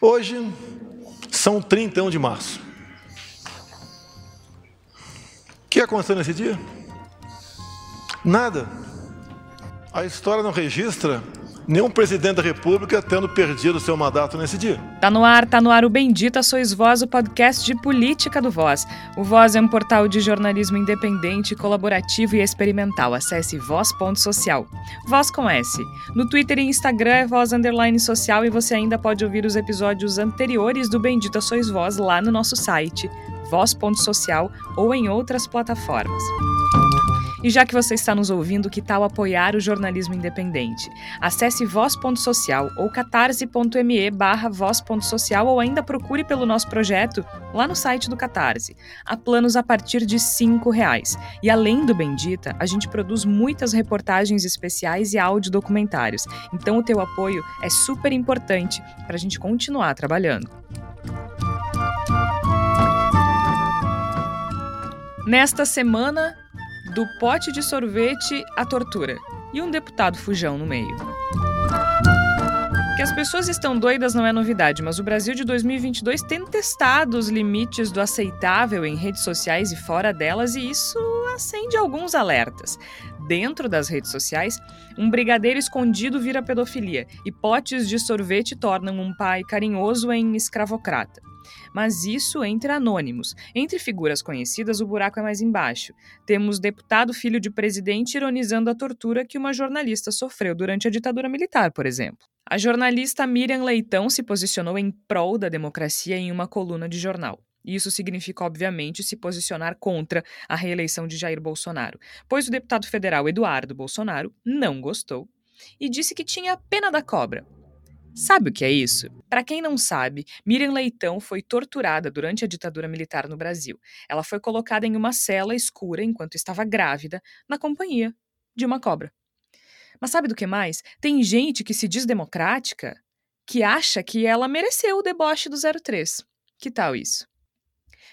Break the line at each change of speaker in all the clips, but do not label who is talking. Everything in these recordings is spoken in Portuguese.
Hoje são 31 de março. O que aconteceu nesse dia? Nada. A história não registra nenhum presidente da República tendo perdido seu mandato nesse dia.
Tá no ar, tá no ar o Bendita Sois Voz, o podcast de política do Voz. O Voz é um portal de jornalismo independente, colaborativo e experimental. Acesse voz.social. Voz com S. No Twitter e Instagram é voz underline social e você ainda pode ouvir os episódios anteriores do Bendita Sois Voz lá no nosso site, voz.social ou em outras plataformas. E já que você está nos ouvindo, que tal apoiar o jornalismo independente? Acesse voz.social ou catarse.me barra voz.social ou ainda procure pelo nosso projeto lá no site do Catarse. Há planos a partir de R$ reais. E além do Bendita, a gente produz muitas reportagens especiais e áudio documentários. Então o teu apoio é super importante para a gente continuar trabalhando. Nesta semana, do pote de sorvete à tortura e um deputado fujão no meio. Que as pessoas estão doidas não é novidade, mas o Brasil de 2022 tem testado os limites do aceitável em redes sociais e fora delas, e isso acende alguns alertas. Dentro das redes sociais, um brigadeiro escondido vira pedofilia e potes de sorvete tornam um pai carinhoso em escravocrata. Mas isso entre anônimos. Entre figuras conhecidas, o buraco é mais embaixo. Temos deputado filho de presidente ironizando a tortura que uma jornalista sofreu durante a ditadura militar, por exemplo. A jornalista Miriam Leitão se posicionou em prol da democracia em uma coluna de jornal. Isso significa, obviamente, se posicionar contra a reeleição de Jair Bolsonaro, pois o deputado federal Eduardo Bolsonaro não gostou e disse que tinha pena da cobra, Sabe o que é isso? Para quem não sabe, Miriam Leitão foi torturada durante a ditadura militar no Brasil. Ela foi colocada em uma cela escura enquanto estava grávida, na companhia de uma cobra. Mas sabe do que mais? Tem gente que se diz democrática que acha que ela mereceu o deboche do 03. Que tal isso?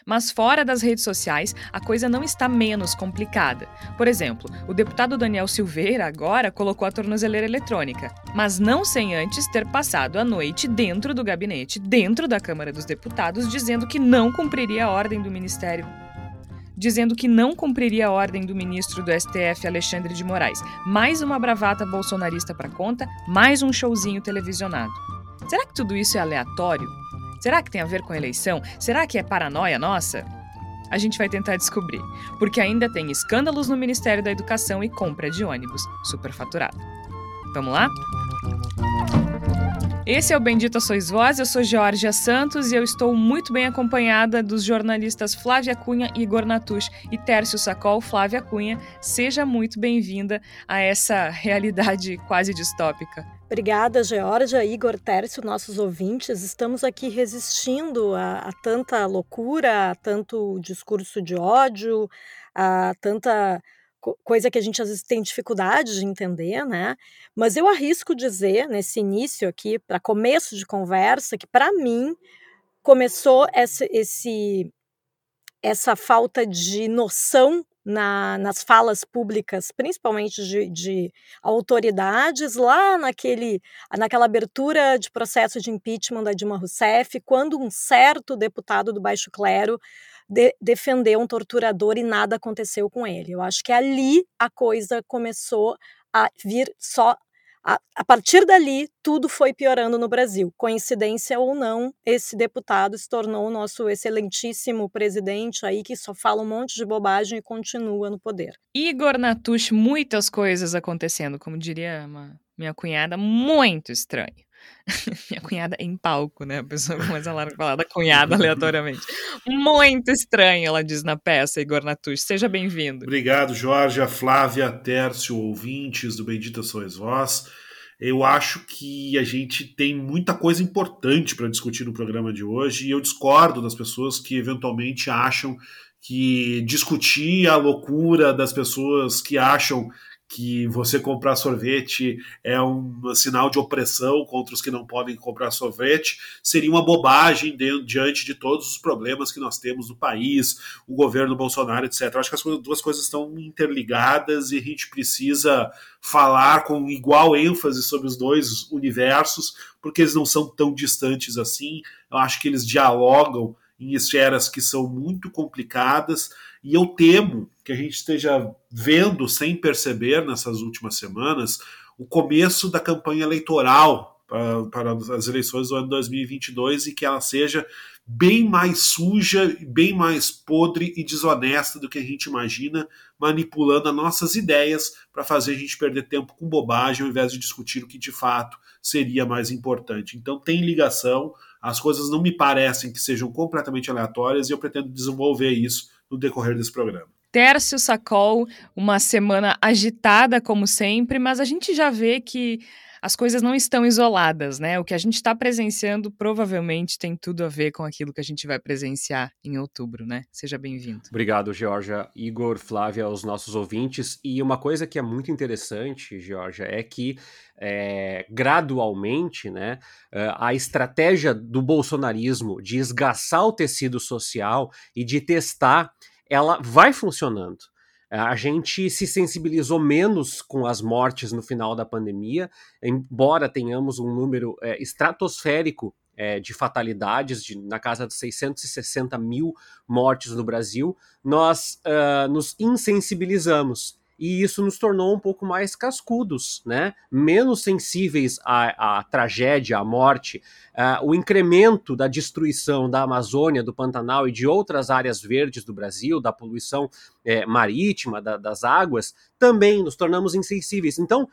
Mas fora das redes sociais, a coisa não está menos complicada. Por exemplo, o deputado Daniel Silveira agora colocou a tornozeleira eletrônica, mas não sem antes ter passado a noite dentro do gabinete, dentro da Câmara dos Deputados, dizendo que não cumpriria a ordem do Ministério dizendo que não cumpriria a ordem do ministro do STF, Alexandre de Moraes. Mais uma bravata bolsonarista para conta, mais um showzinho televisionado. Será que tudo isso é aleatório? Será que tem a ver com a eleição? Será que é paranoia nossa? A gente vai tentar descobrir, porque ainda tem escândalos no Ministério da Educação e compra de ônibus superfaturado. Vamos lá? Esse é o Bendita Sois Voz, eu sou Georgia Santos e eu estou muito bem acompanhada dos jornalistas Flávia Cunha, Igor Natush e Tércio Sacol. Flávia Cunha, seja muito bem-vinda a essa realidade quase distópica.
Obrigada, Georgia, Igor, Tércio, nossos ouvintes. Estamos aqui resistindo a, a tanta loucura, a tanto discurso de ódio, a tanta coisa que a gente às vezes tem dificuldade de entender, né? Mas eu arrisco dizer nesse início aqui, para começo de conversa, que para mim começou esse, essa falta de noção na, nas falas públicas, principalmente de, de, autoridades, lá naquele, naquela abertura de processo de impeachment da Dilma Rousseff, quando um certo deputado do baixo clero de, defendeu um torturador e nada aconteceu com ele. Eu acho que ali a coisa começou a vir só. A, a partir dali, tudo foi piorando no Brasil. Coincidência ou não, esse deputado se tornou o nosso excelentíssimo presidente aí, que só fala um monte de bobagem e continua no poder.
Igor Natush, muitas coisas acontecendo, como diria uma, minha cunhada, muito estranho. Minha cunhada em palco, né? A pessoa começa a falar da cunhada aleatoriamente. Muito estranho, ela diz na peça, Igor Natush. Seja bem-vindo.
Obrigado, Jorge, Flávia, Tércio, ouvintes do Bendita Sois Vós. Eu acho que a gente tem muita coisa importante para discutir no programa de hoje e eu discordo das pessoas que eventualmente acham que discutir a loucura das pessoas que acham que você comprar sorvete é um sinal de opressão contra os que não podem comprar sorvete, seria uma bobagem diante de todos os problemas que nós temos no país, o governo Bolsonaro, etc. Acho que as duas coisas estão interligadas e a gente precisa falar com igual ênfase sobre os dois universos, porque eles não são tão distantes assim. Eu acho que eles dialogam em esferas que são muito complicadas e eu temo que a gente esteja vendo, sem perceber, nessas últimas semanas, o começo da campanha eleitoral para, as eleições do ano 2022 e que ela seja bem mais suja, bem mais podre e desonesta do que a gente imagina, manipulando as nossas ideias para fazer a gente perder tempo com bobagem ao invés de discutir o que de fato seria mais importante. Então tem ligação, as coisas não me parecem que sejam completamente aleatórias e eu pretendo desenvolver isso no decorrer desse programa.
Tércio Sacol, uma semana agitada como sempre, mas a gente já vê que as coisas não estão isoladas, né? O que a gente está presenciando provavelmente tem tudo a ver com aquilo que a gente vai presenciar em outubro, né? Seja bem-vindo.
Obrigado, Georgia, Igor, Flávia, aos nossos ouvintes. E uma coisa que é muito interessante, Georgia, é que é, gradualmente, né, é, a estratégia do bolsonarismo de esgaçar o tecido social e de testar, ela vai funcionando. É, a gente se sensibilizou menos com as mortes no final da pandemia, embora tenhamos um número é, estratosférico é, de fatalidades, de, na casa de 660 mil mortes no Brasil, nós uh, nos insensibilizamos e isso nos tornou um pouco mais cascudos, né? menos sensíveis à, à tragédia, à morte. Uh, o incremento da destruição da Amazônia, do Pantanal e de outras áreas verdes do Brasil, da poluição é, marítima, da, das águas, também nos tornamos insensíveis. Então,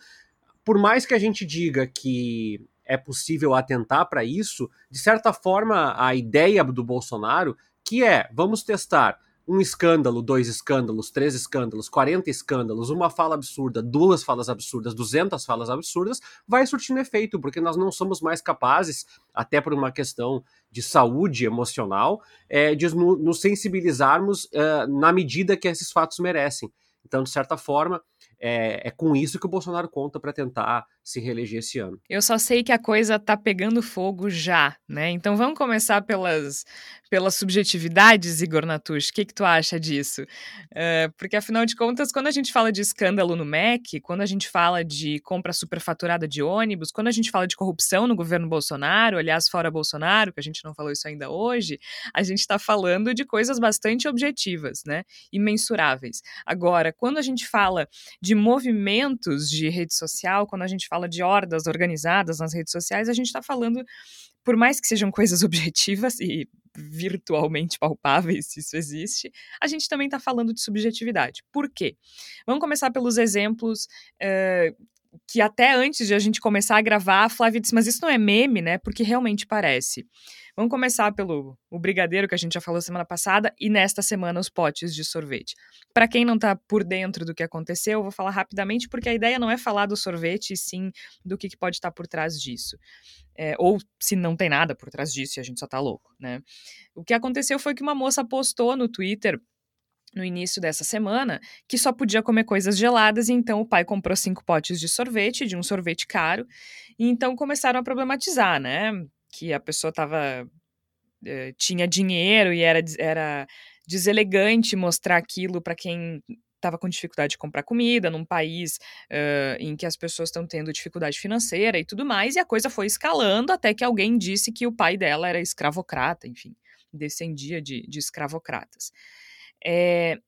por mais que a gente diga que é possível atentar para isso, de certa forma, a ideia do Bolsonaro, que é vamos testar um escândalo, dois escândalos, três escândalos, 40 escândalos, uma fala absurda, duas falas absurdas, 200 falas absurdas, vai surtindo efeito, porque nós não somos mais capazes, até por uma questão de saúde emocional, é, de nos sensibilizarmos é, na medida que esses fatos merecem. Então, de certa forma, é, é com isso que o Bolsonaro conta para tentar se reeleger esse ano.
Eu só sei que a coisa tá pegando fogo já, né? Então vamos começar pelas, pelas subjetividades, Igor Natush. O que, que tu acha disso? Uh, porque afinal de contas, quando a gente fala de escândalo no MEC, quando a gente fala de compra superfaturada de ônibus, quando a gente fala de corrupção no governo Bolsonaro, aliás, fora Bolsonaro, que a gente não falou isso ainda hoje, a gente está falando de coisas bastante objetivas, né? E mensuráveis. Agora, quando a gente fala de movimentos de rede social, quando a gente fala de hordas organizadas nas redes sociais, a gente está falando, por mais que sejam coisas objetivas e virtualmente palpáveis, se isso existe, a gente também está falando de subjetividade. Por quê? Vamos começar pelos exemplos uh, que até antes de a gente começar a gravar, a Flávia disse, mas isso não é meme, né? Porque realmente parece. Vamos começar pelo o brigadeiro que a gente já falou semana passada e nesta semana os potes de sorvete. Para quem não está por dentro do que aconteceu, eu vou falar rapidamente porque a ideia não é falar do sorvete, e sim do que, que pode estar tá por trás disso. É, ou se não tem nada por trás disso e a gente só tá louco, né? O que aconteceu foi que uma moça postou no Twitter no início dessa semana que só podia comer coisas geladas e então o pai comprou cinco potes de sorvete, de um sorvete caro, e então começaram a problematizar, né? Que a pessoa tava, eh, tinha dinheiro e era, era deselegante mostrar aquilo para quem estava com dificuldade de comprar comida num país uh, em que as pessoas estão tendo dificuldade financeira e tudo mais, e a coisa foi escalando até que alguém disse que o pai dela era escravocrata, enfim, descendia de, de escravocratas. É,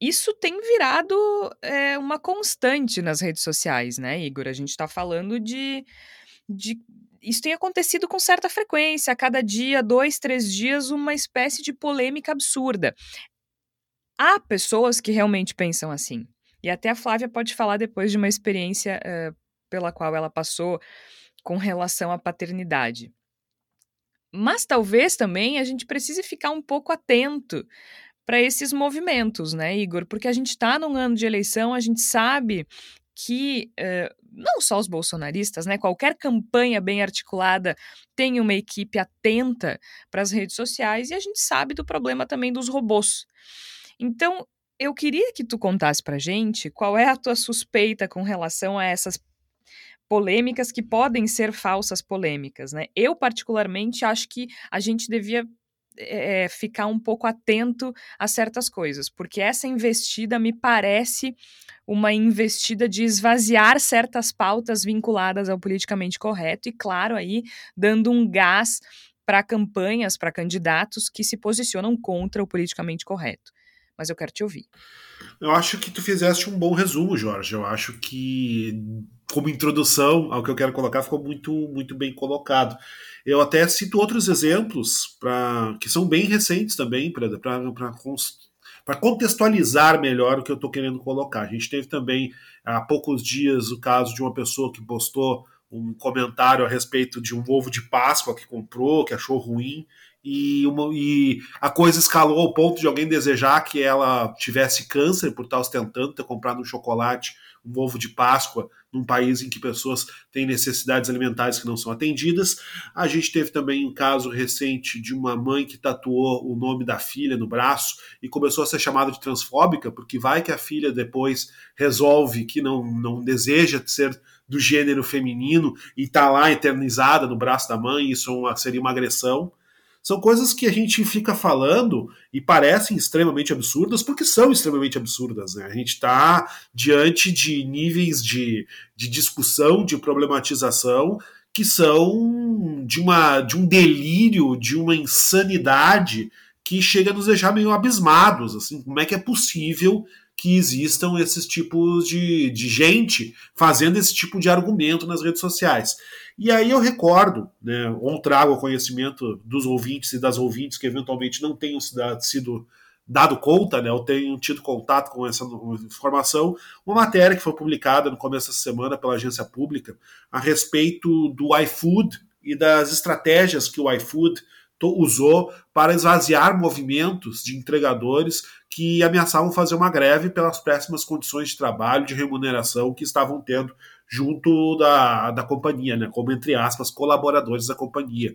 isso tem virado é, uma constante nas redes sociais, né, Igor? A gente está falando de, de. Isso tem acontecido com certa frequência, a cada dia, dois, três dias, uma espécie de polêmica absurda. Há pessoas que realmente pensam assim. E até a Flávia pode falar depois de uma experiência uh, pela qual ela passou com relação à paternidade. Mas talvez também a gente precise ficar um pouco atento para esses movimentos, né, Igor? Porque a gente está num ano de eleição, a gente sabe que uh, não só os bolsonaristas, né? Qualquer campanha bem articulada tem uma equipe atenta para as redes sociais e a gente sabe do problema também dos robôs. Então, eu queria que tu contasse pra gente qual é a tua suspeita com relação a essas polêmicas que podem ser falsas polêmicas, né? Eu, particularmente, acho que a gente devia é, ficar um pouco atento a certas coisas, porque essa investida me parece uma investida de esvaziar certas pautas vinculadas ao politicamente correto e, claro, aí dando um gás para campanhas, para candidatos que se posicionam contra o politicamente correto. Mas eu quero te ouvir.
Eu acho que tu fizeste um bom resumo, Jorge. Eu acho que, como introdução ao que eu quero colocar, ficou muito, muito bem colocado. Eu até cito outros exemplos pra, que são bem recentes também, para contextualizar melhor o que eu estou querendo colocar. A gente teve também há poucos dias o caso de uma pessoa que postou um comentário a respeito de um ovo de Páscoa que comprou, que achou ruim, e, uma, e, a coisa escalou ao ponto de alguém desejar que ela tivesse câncer por estar ostentando ter comprado um chocolate, um ovo de Páscoa, num país em que pessoas têm necessidades alimentares que não são atendidas. A gente teve também um caso recente de uma mãe que tatuou o nome da filha no braço e começou a ser chamada de transfóbica, porque vai que a filha depois resolve que não, não deseja ser do gênero feminino e está lá eternizada no braço da mãe, isso é seria uma agressão. São coisas que a gente fica falando e parecem extremamente absurdas, porque são extremamente absurdas. Né? A gente está diante de níveis de, de discussão, de problematização, que são de, uma, de um delírio, de uma insanidade que chega a nos deixar meio abismados. Assim, como é que é possível que existam esses tipos de, de gente fazendo esse tipo de argumento nas redes sociais? E aí eu recordo, né, ou trago ao conhecimento dos ouvintes e das ouvintes que eventualmente não tenham sido dado conta, né, ou tenham tido contato com essa informação, uma matéria que foi publicada no começo dessa semana pela agência pública a respeito do iFood e das estratégias que o iFood usou para esvaziar movimentos de entregadores que ameaçavam fazer uma greve pelas péssimas condições de trabalho, de remuneração que estavam tendo junto da, da companhia, né, como, entre aspas, colaboradores da companhia.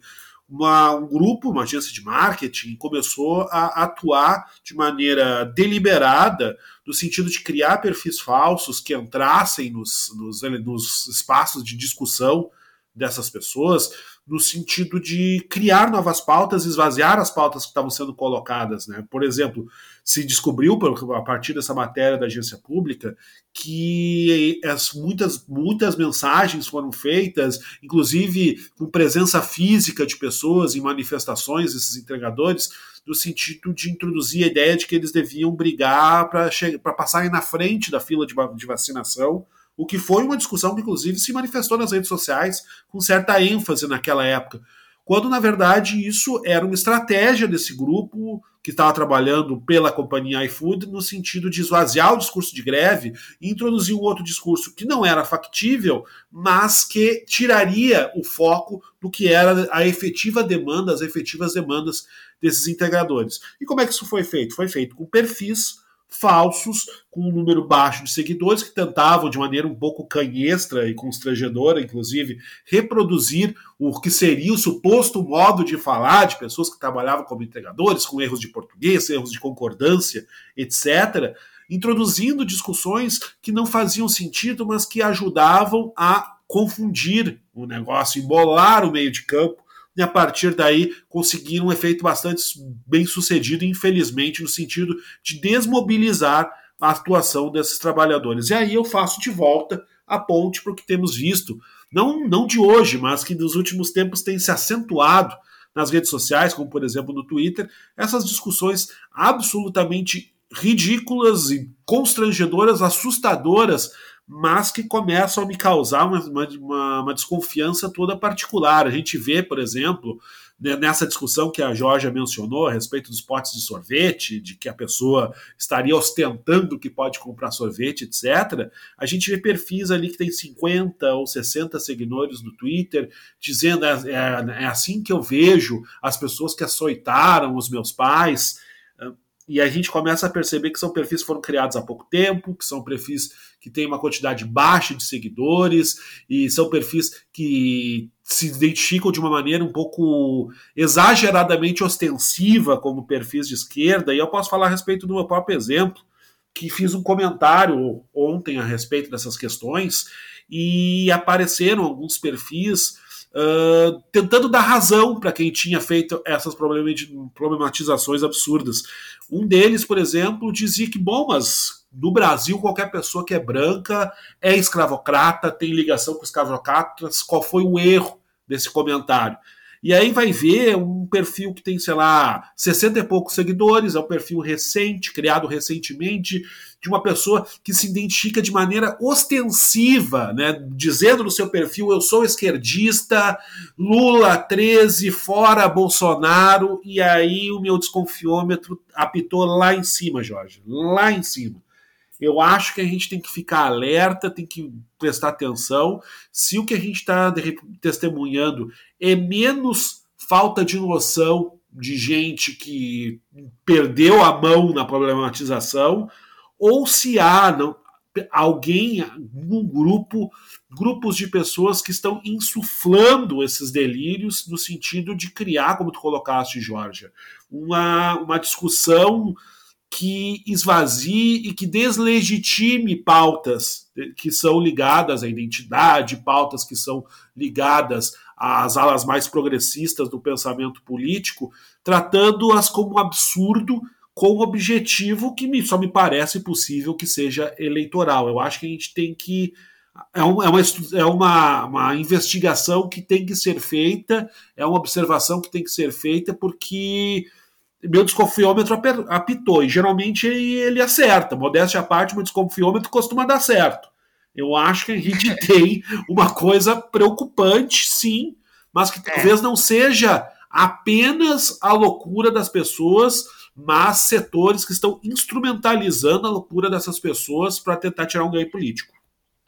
Uma, um grupo, uma agência de marketing, começou a atuar de maneira deliberada no sentido de criar perfis falsos que entrassem nos, nos, nos espaços de discussão dessas pessoas, no sentido de criar novas pautas, esvaziar as pautas que estavam sendo colocadas. Né? Por exemplo, se descobriu, a partir dessa matéria da agência pública, que as, muitas, muitas mensagens foram feitas, inclusive com presença física de pessoas em manifestações, esses entregadores, no sentido de introduzir a ideia de que eles deviam brigar para passarem na frente da fila de, de vacinação o que foi uma discussão que, inclusive, se manifestou nas redes sociais com certa ênfase naquela época, quando, na verdade, isso era uma estratégia desse grupo que estava trabalhando pela companhia iFood no sentido de esvaziar o discurso de greve e introduzir um outro discurso que não era factível, mas que tiraria o foco do que era a efetiva demanda, as efetivas demandas desses integradores. E como é que isso foi feito? Foi feito com perfis falsos, com um número baixo de seguidores, que tentavam, de maneira um pouco canhestra e constrangedora, inclusive, reproduzir o que seria o suposto modo de falar de pessoas que trabalhavam como entregadores, com erros de português, erros de concordância, etc., introduzindo discussões que não faziam sentido, mas que ajudavam a confundir o negócio, embolar o meio de campo e a partir daí conseguiram um efeito bastante bem sucedido, infelizmente, no sentido de desmobilizar a atuação desses trabalhadores. E aí eu faço de volta a ponte para o que temos visto, não, não de hoje, mas que nos últimos tempos tem se acentuado nas redes sociais, como por exemplo no Twitter, essas discussões absolutamente ridículas e constrangedoras, assustadoras mas que começam a me causar uma, uma, uma, desconfiança toda particular. A gente vê, por exemplo, né, nessa discussão que a Jorge mencionou a respeito dos potes de sorvete, de que a pessoa estaria ostentando que pode comprar sorvete, etc. A gente vê perfis ali que tem 50 ou 60 seguidores no Twitter dizendo é, é, é assim que eu vejo as pessoas que açoitaram os meus pais e a gente começa a perceber que são perfis que foram criados há pouco tempo, que são perfis que têm uma quantidade baixa de seguidores, e são perfis que se identificam de uma maneira um pouco exageradamente ostensiva como perfis de esquerda, e eu posso falar a respeito do meu próprio exemplo. que fiz um comentário ontem a respeito dessas questões e apareceram alguns perfis uh, tentando dar razão para quem tinha feito essas problematizações absurdas. Um deles, por exemplo, dizia que, bom, mas no Brasil qualquer pessoa que é branca é escravocrata, tem ligação com escravocratas, qual foi o erro desse comentário? E aí vai ver um perfil que tem, sei lá, 60 e poucos seguidores, é um perfil recente, criado recentemente, de uma pessoa que se identifica de maneira ostensiva, né, dizendo no seu perfil: eu sou esquerdista, Lula 13, fora Bolsonaro, e aí o meu desconfiômetro apitou lá em cima, Jorge, lá em cima. Eu acho que a gente tem que ficar alerta, tem que prestar atenção. Se o que a gente está testemunhando é menos falta de noção de gente que perdeu a mão na problematização, ou se há não, alguém, um grupo, grupos de pessoas que estão insuflando esses delírios no sentido de criar, como tu colocaste, Jorge, uma, uma discussão que esvazie e que deslegitime pautas que são ligadas à identidade, pautas que são ligadas às alas mais progressistas do pensamento político, tratando-as como um absurdo com o objetivo que só me parece possível que seja eleitoral. Eu acho que a gente tem que. É, um, é, uma, é uma, uma investigação que tem que ser feita, é uma observação que tem que ser feita, porque meu desconfiômetro apitou. E geralmente ele, acerta. Modéstia à parte, meu desconfiômetro costuma dar certo. Eu acho que a gente tem uma coisa preocupante, sim, mas que é. talvez não seja apenas a loucura das pessoas, mas setores que estão instrumentalizando a loucura dessas pessoas para tentar tirar um ganho político.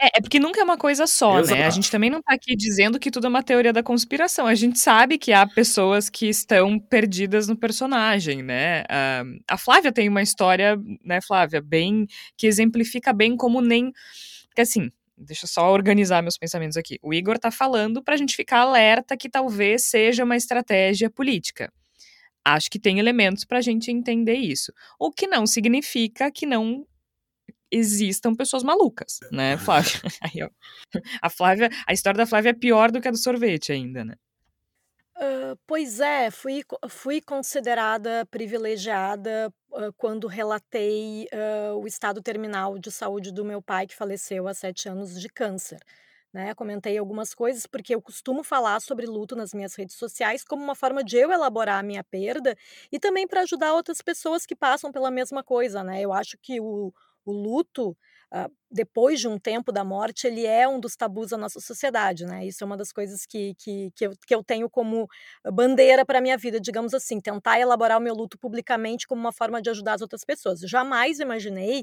É, é porque nunca é uma coisa só, Exato. né? A gente também não tá aqui dizendo que tudo é uma teoria da conspiração. A gente sabe que há pessoas que estão perdidas no personagem, né? Uh, a Flávia tem uma história, né, Flávia, bem. que exemplifica bem como nem. Porque assim, deixa eu só organizar meus pensamentos aqui. O Igor tá falando pra gente ficar alerta que talvez seja uma estratégia política. Acho que tem elementos para a gente entender isso. O que não significa que não existam pessoas malucas, né, Flávia? Aí, a Flávia, a história da Flávia é pior do que a do sorvete ainda, né?
Uh, pois é, fui, fui considerada privilegiada uh, quando relatei uh, o estado terminal de saúde do meu pai, que faleceu há sete anos de câncer. Né? Comentei algumas coisas porque eu costumo falar sobre luto nas minhas redes sociais como uma forma de eu elaborar a minha perda e também para ajudar outras pessoas que passam pela mesma coisa. Né? Eu acho que o, o luto uh, depois de um tempo da morte, ele é um dos tabus da nossa sociedade, né? Isso é uma das coisas que, que, que, eu, que eu tenho como bandeira para a minha vida, digamos assim, tentar elaborar o meu luto publicamente como uma forma de ajudar as outras pessoas. Jamais imaginei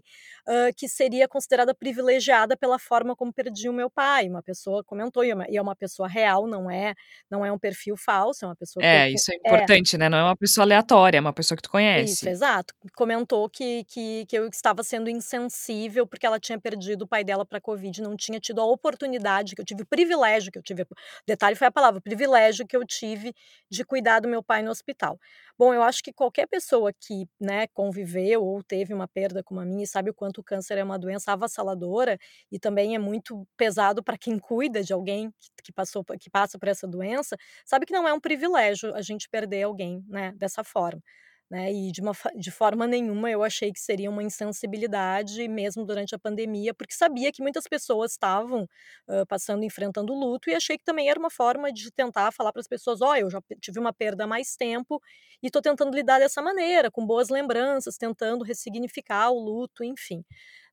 uh, que seria considerada privilegiada pela forma como perdi o meu pai. Uma pessoa comentou, e é uma pessoa real, não é, não é um perfil falso, é uma pessoa.
É, que, isso é, é importante, é. né? Não é uma pessoa aleatória, é uma pessoa que tu conhece.
Isso, exato. Comentou que, que, que eu estava sendo insensível porque ela tinha perdido perdido o pai dela para a Covid, não tinha tido a oportunidade, que eu tive o privilégio que eu tive. Detalhe foi a palavra, privilégio que eu tive de cuidar do meu pai no hospital. Bom, eu acho que qualquer pessoa que né, conviveu ou teve uma perda como a minha e sabe o quanto o câncer é uma doença avassaladora e também é muito pesado para quem cuida de alguém que, passou que passa por essa doença, sabe que não é um privilégio a gente perder alguém né, dessa forma. Né? E de, uma, de forma nenhuma eu achei que seria uma insensibilidade, mesmo durante a pandemia, porque sabia que muitas pessoas estavam uh, passando, enfrentando luto, e achei que também era uma forma de tentar falar para as pessoas: ó, oh, eu já tive uma perda há mais tempo e estou tentando lidar dessa maneira, com boas lembranças, tentando ressignificar o luto, enfim.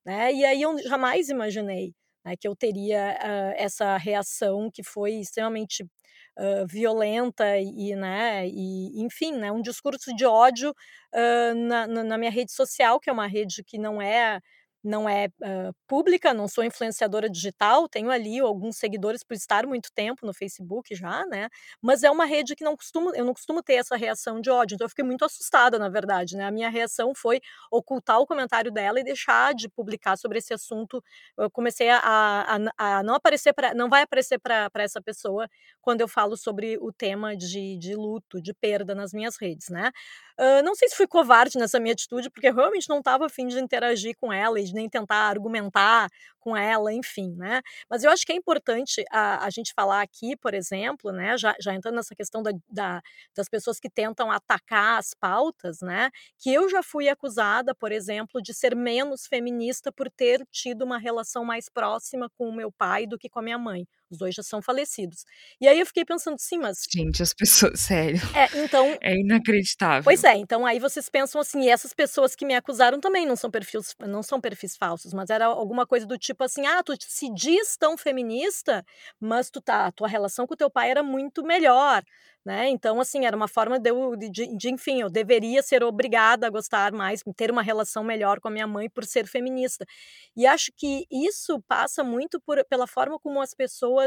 Né? E aí eu jamais imaginei né, que eu teria uh, essa reação que foi extremamente violenta e, né, e, enfim, né, um discurso de ódio uh, na, na, minha rede social, que é uma rede que não é não é uh, pública, não sou influenciadora digital, tenho ali alguns seguidores por estar muito tempo no Facebook já, né? Mas é uma rede que não costumo, eu não costumo ter essa reação de ódio, então eu fiquei muito assustada, na verdade, né? A minha reação foi ocultar o comentário dela e deixar de publicar sobre esse assunto. Eu comecei a, a, a não aparecer para, não vai aparecer para essa pessoa quando eu falo sobre o tema de, de luto, de perda nas minhas redes, né? Não sei se fui covarde nessa minha atitude, porque eu realmente não estava afim de interagir com ela e de nem tentar argumentar com ela, enfim, né? Mas eu acho que é importante a, a gente falar aqui, por exemplo, né? Já, já entrando nessa questão da, da, das pessoas que tentam atacar as pautas, né? Que eu já fui acusada, por exemplo, de ser menos feminista por ter tido uma relação mais próxima com o meu pai do que com a minha mãe. Os dois já são falecidos. E aí eu fiquei pensando, sim, mas.
Gente, as pessoas. Sério.
É, então.
É inacreditável.
Pois é, então aí vocês pensam assim, e essas pessoas que me acusaram também não são perfis, não são perfis falsos, mas era alguma coisa do tipo assim: ah, tu se diz tão feminista, mas tu tá, a tua relação com o teu pai era muito melhor. Né? Então, assim, era uma forma de, eu, de, de, enfim, eu deveria ser obrigada a gostar mais, ter uma relação melhor com a minha mãe por ser feminista. E acho que isso passa muito por, pela forma como as pessoas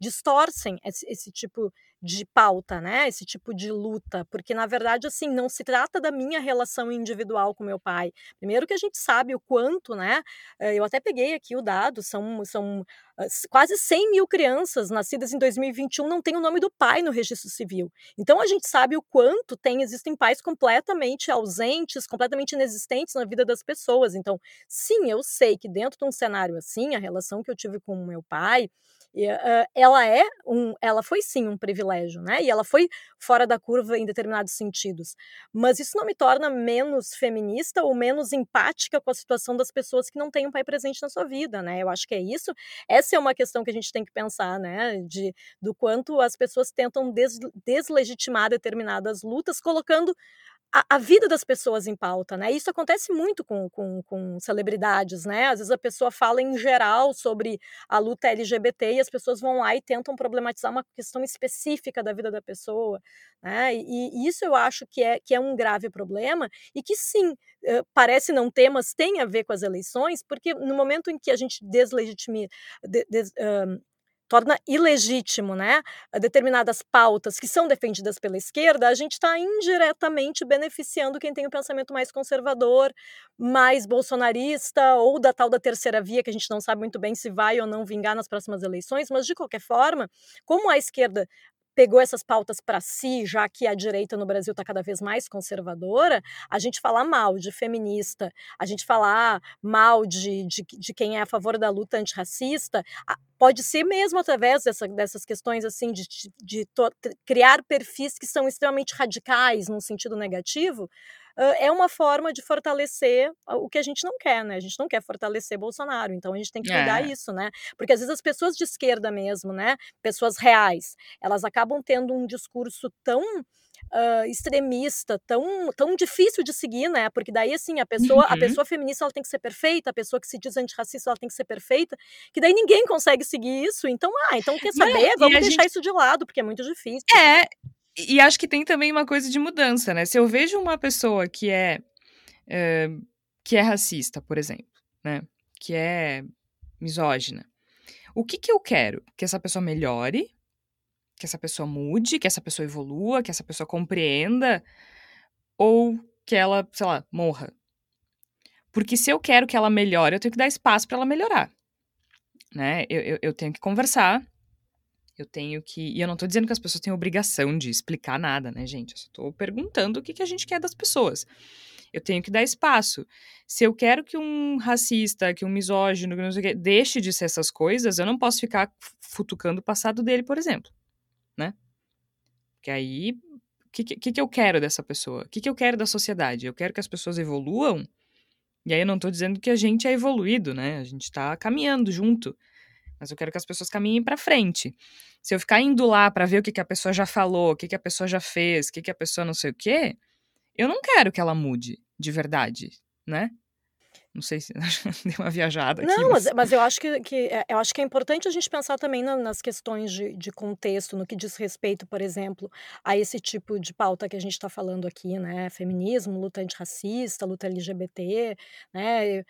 distorcem esse, esse tipo de pauta, né? Esse tipo de luta, porque na verdade assim não se trata da minha relação individual com meu pai. Primeiro que a gente sabe o quanto, né? Eh, eu até peguei aqui o dado, são, são ah, quase 100 mil crianças nascidas em 2021 não têm o nome do pai no registro civil. Então a gente sabe o quanto tem existem pais completamente ausentes, completamente inexistentes na vida das pessoas. Então, sim, eu sei que dentro de um cenário assim, a relação que eu tive com meu pai ela é um, ela foi sim um privilégio, né? E ela foi fora da curva em determinados sentidos. Mas isso não me torna menos feminista ou menos empática com a situação das pessoas que não têm um pai presente na sua vida, né? Eu acho que é isso. Essa é uma questão que a gente tem que pensar, né? De do quanto as pessoas tentam des, deslegitimar determinadas lutas, colocando a, a, vida das pessoas em pauta, né? Isso acontece muito com, com, com, celebridades, né? Às vezes a pessoa fala em geral sobre a luta LGBT e as pessoas vão lá e tentam problematizar uma questão específica da vida da pessoa, né? E, e isso eu acho que é, que é um grave problema e que sim, parece não ter, mas tem a ver com as eleições, porque no momento em que a gente deslegitima, de, de, um, torna ilegítimo né, determinadas pautas que são defendidas pela esquerda, a gente está indiretamente beneficiando quem tem o um pensamento mais conservador, mais bolsonarista, ou da tal da terceira via, que a gente não sabe muito bem se vai ou não vingar nas próximas eleições, mas de qualquer forma, como a esquerda pegou essas pautas para si, já que a direita no Brasil está cada vez mais conservadora, a gente falar mal de feminista, a gente falar mal de, de, de quem é a favor da luta antirracista, pode ser mesmo através dessa, dessas questões assim de, de, de criar perfis que são extremamente radicais num sentido negativo, é uma forma de fortalecer o que a gente não quer, né? A gente não quer fortalecer Bolsonaro, então a gente tem que cuidar é. isso, né? Porque às vezes as pessoas de esquerda mesmo, né? Pessoas reais, elas acabam tendo um discurso tão uh, extremista, tão, tão difícil de seguir, né? Porque daí, assim, a pessoa, uhum. a pessoa feminista ela tem que ser perfeita, a pessoa que se diz antirracista ela tem que ser perfeita, que daí ninguém consegue seguir isso. Então, ah, então quer saber? Não, Vamos deixar gente... isso de lado, porque é muito difícil.
É, e acho que tem também uma coisa de mudança, né? Se eu vejo uma pessoa que é, é que é racista, por exemplo, né? Que é misógina. O que que eu quero? Que essa pessoa melhore, que essa pessoa mude, que essa pessoa evolua, que essa pessoa compreenda, ou que ela, sei lá, morra. Porque se eu quero que ela melhore, eu tenho que dar espaço para ela melhorar. Né? Eu, eu, eu tenho que conversar, eu tenho que. E eu não tô dizendo que as pessoas têm obrigação de explicar nada, né, gente? Eu só tô perguntando o que, que a gente quer das pessoas. Eu tenho que dar espaço. Se eu quero que um racista, que um misógino, que não sei o quê, deixe de ser essas coisas, eu não posso ficar futucando o passado dele, por exemplo. Né? Porque aí. O que, que, que eu quero dessa pessoa? O que, que eu quero da sociedade? Eu quero que as pessoas evoluam. E aí eu não tô dizendo que a gente é evoluído, né? A gente tá caminhando junto mas eu quero que as pessoas caminhem para frente. Se eu ficar indo lá para ver o que, que a pessoa já falou, o que, que a pessoa já fez, o que, que a pessoa não sei o quê, eu não quero que ela mude de verdade, né? Não sei se deu uma viajada
aqui.
Não,
mas, mas eu, acho que, que, é, eu acho que é importante a gente pensar também na, nas questões de, de contexto, no que diz respeito, por exemplo, a esse tipo de pauta que a gente está falando aqui, né? Feminismo, luta antirracista, luta LGBT, né?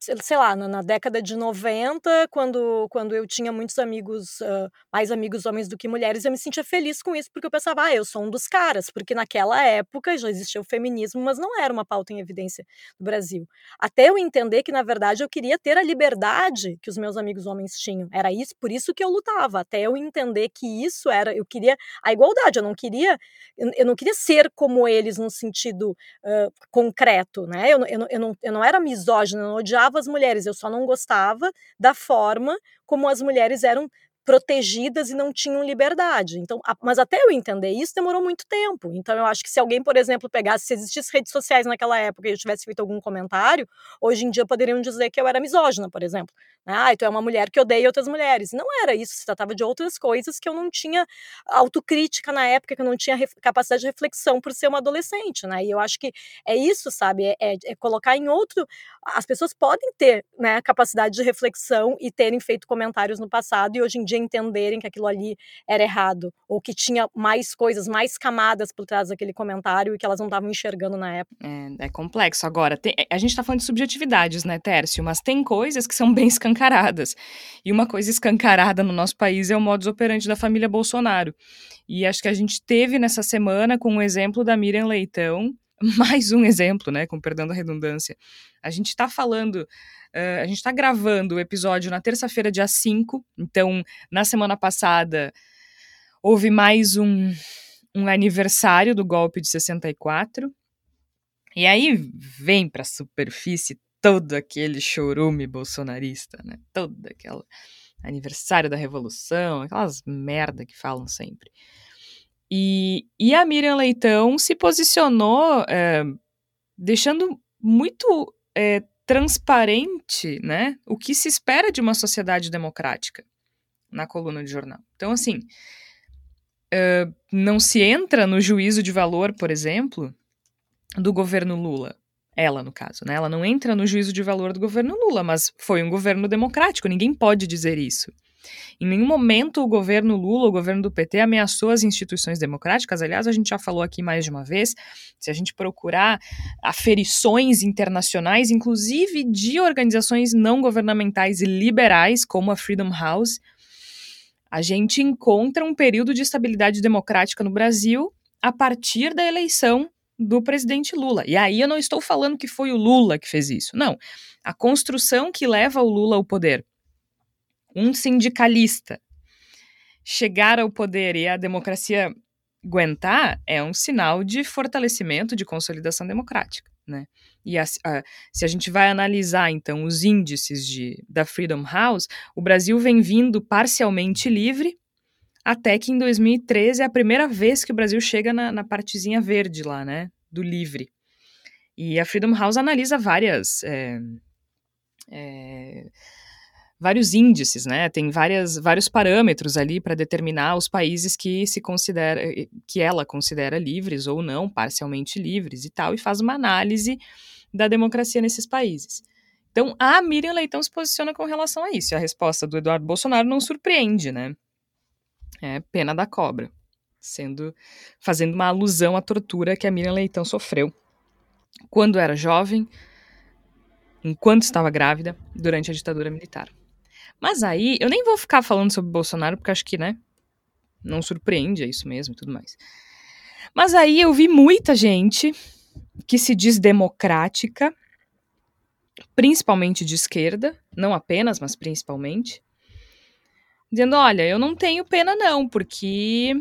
Sei lá, na, na década de 90, quando, quando eu tinha muitos amigos, uh, mais amigos homens do que mulheres, eu me sentia feliz com isso, porque eu pensava, ah, eu sou um dos caras, porque naquela época já existia o feminismo, mas não era uma pauta em evidência no Brasil. Até eu entender que, na verdade, eu queria ter a liberdade que os meus amigos homens tinham. Era isso, por isso que eu lutava, até eu entender que isso era, eu queria a igualdade, eu não queria, eu, não queria ser como eles num sentido uh, concreto, né? Eu, eu, eu, não, eu não era misógina, eu não odiava as mulheres, eu só não gostava da forma como as mulheres eram protegidas e não tinham liberdade. Então, a, mas até eu entender isso demorou muito tempo. Então, eu acho que se alguém, por exemplo, pegasse, se existisse redes sociais naquela época e eu tivesse feito algum comentário, hoje em dia poderiam dizer que eu era misógina, por exemplo. Ah, então é uma mulher que odeia outras mulheres. Não era isso, se tratava de outras coisas que eu não tinha autocrítica na época, que eu não tinha capacidade de reflexão por ser uma adolescente, né? E eu acho que é isso, sabe? É, é, é colocar em outro. As pessoas podem ter né, capacidade de reflexão e terem feito comentários no passado e hoje em dia entenderem que aquilo ali era errado, ou que tinha mais coisas, mais camadas por trás daquele comentário e que elas não estavam enxergando na época.
É, é complexo. Agora, tem, a gente está falando de subjetividades, né, Tércio? Mas tem coisas que são bem escancaradas. E uma coisa escancarada no nosso país é o modus operandi da família Bolsonaro. E acho que a gente teve nessa semana com o exemplo da Miriam Leitão, mais um exemplo, né, com perdão da redundância. A gente está falando Uh, a gente está gravando o episódio na terça-feira, dia 5. Então, na semana passada, houve mais um, um aniversário do golpe de 64. E aí vem para a superfície todo aquele chorume bolsonarista, né? Todo aquele aniversário da revolução, aquelas merda que falam sempre. E, e a Miriam Leitão se posicionou é, deixando muito é, transparente, né, o que se espera de uma sociedade democrática na coluna de jornal. Então, assim, uh, não se entra no juízo de valor, por exemplo, do governo Lula. Ela, no caso, né? Ela não entra no juízo de valor do governo Lula, mas foi um governo democrático, ninguém pode dizer isso. Em nenhum momento o governo Lula, o governo do PT, ameaçou as instituições democráticas. Aliás, a gente já falou aqui mais de uma vez. Se a gente procurar aferições internacionais, inclusive de organizações não governamentais e liberais, como a Freedom House, a gente encontra um período de estabilidade democrática no Brasil a partir da eleição do presidente Lula. E aí eu não estou falando que foi o Lula que fez isso. Não. A construção que leva o Lula ao poder um sindicalista chegar ao poder e a democracia aguentar é um sinal de fortalecimento, de consolidação democrática. Né? E a, a, se a gente vai analisar, então, os índices de, da Freedom House, o Brasil vem vindo parcialmente livre, até que em 2013 é a primeira vez que o Brasil chega na, na partezinha verde lá, né, do livre. E a Freedom House analisa várias... É, é, vários índices, né? Tem várias, vários parâmetros ali para determinar os países que se considera, eh, que ela considera livres ou não, parcialmente livres e tal, e faz uma análise da democracia nesses países. Então, a Miriam Leitão se posiciona com relação a isso. E a resposta do Eduardo Bolsonaro não surpreende, né? É pena da cobra, sendo fazendo uma alusão à tortura que a Miriam Leitão sofreu quando era jovem, enquanto estava grávida, durante a ditadura militar. Mas aí, eu nem vou ficar falando sobre Bolsonaro, porque acho que, né, não surpreende, é isso mesmo e tudo mais. Mas aí eu vi muita gente que se diz democrática, principalmente de esquerda, não apenas, mas principalmente, dizendo: olha, eu não tenho pena não, porque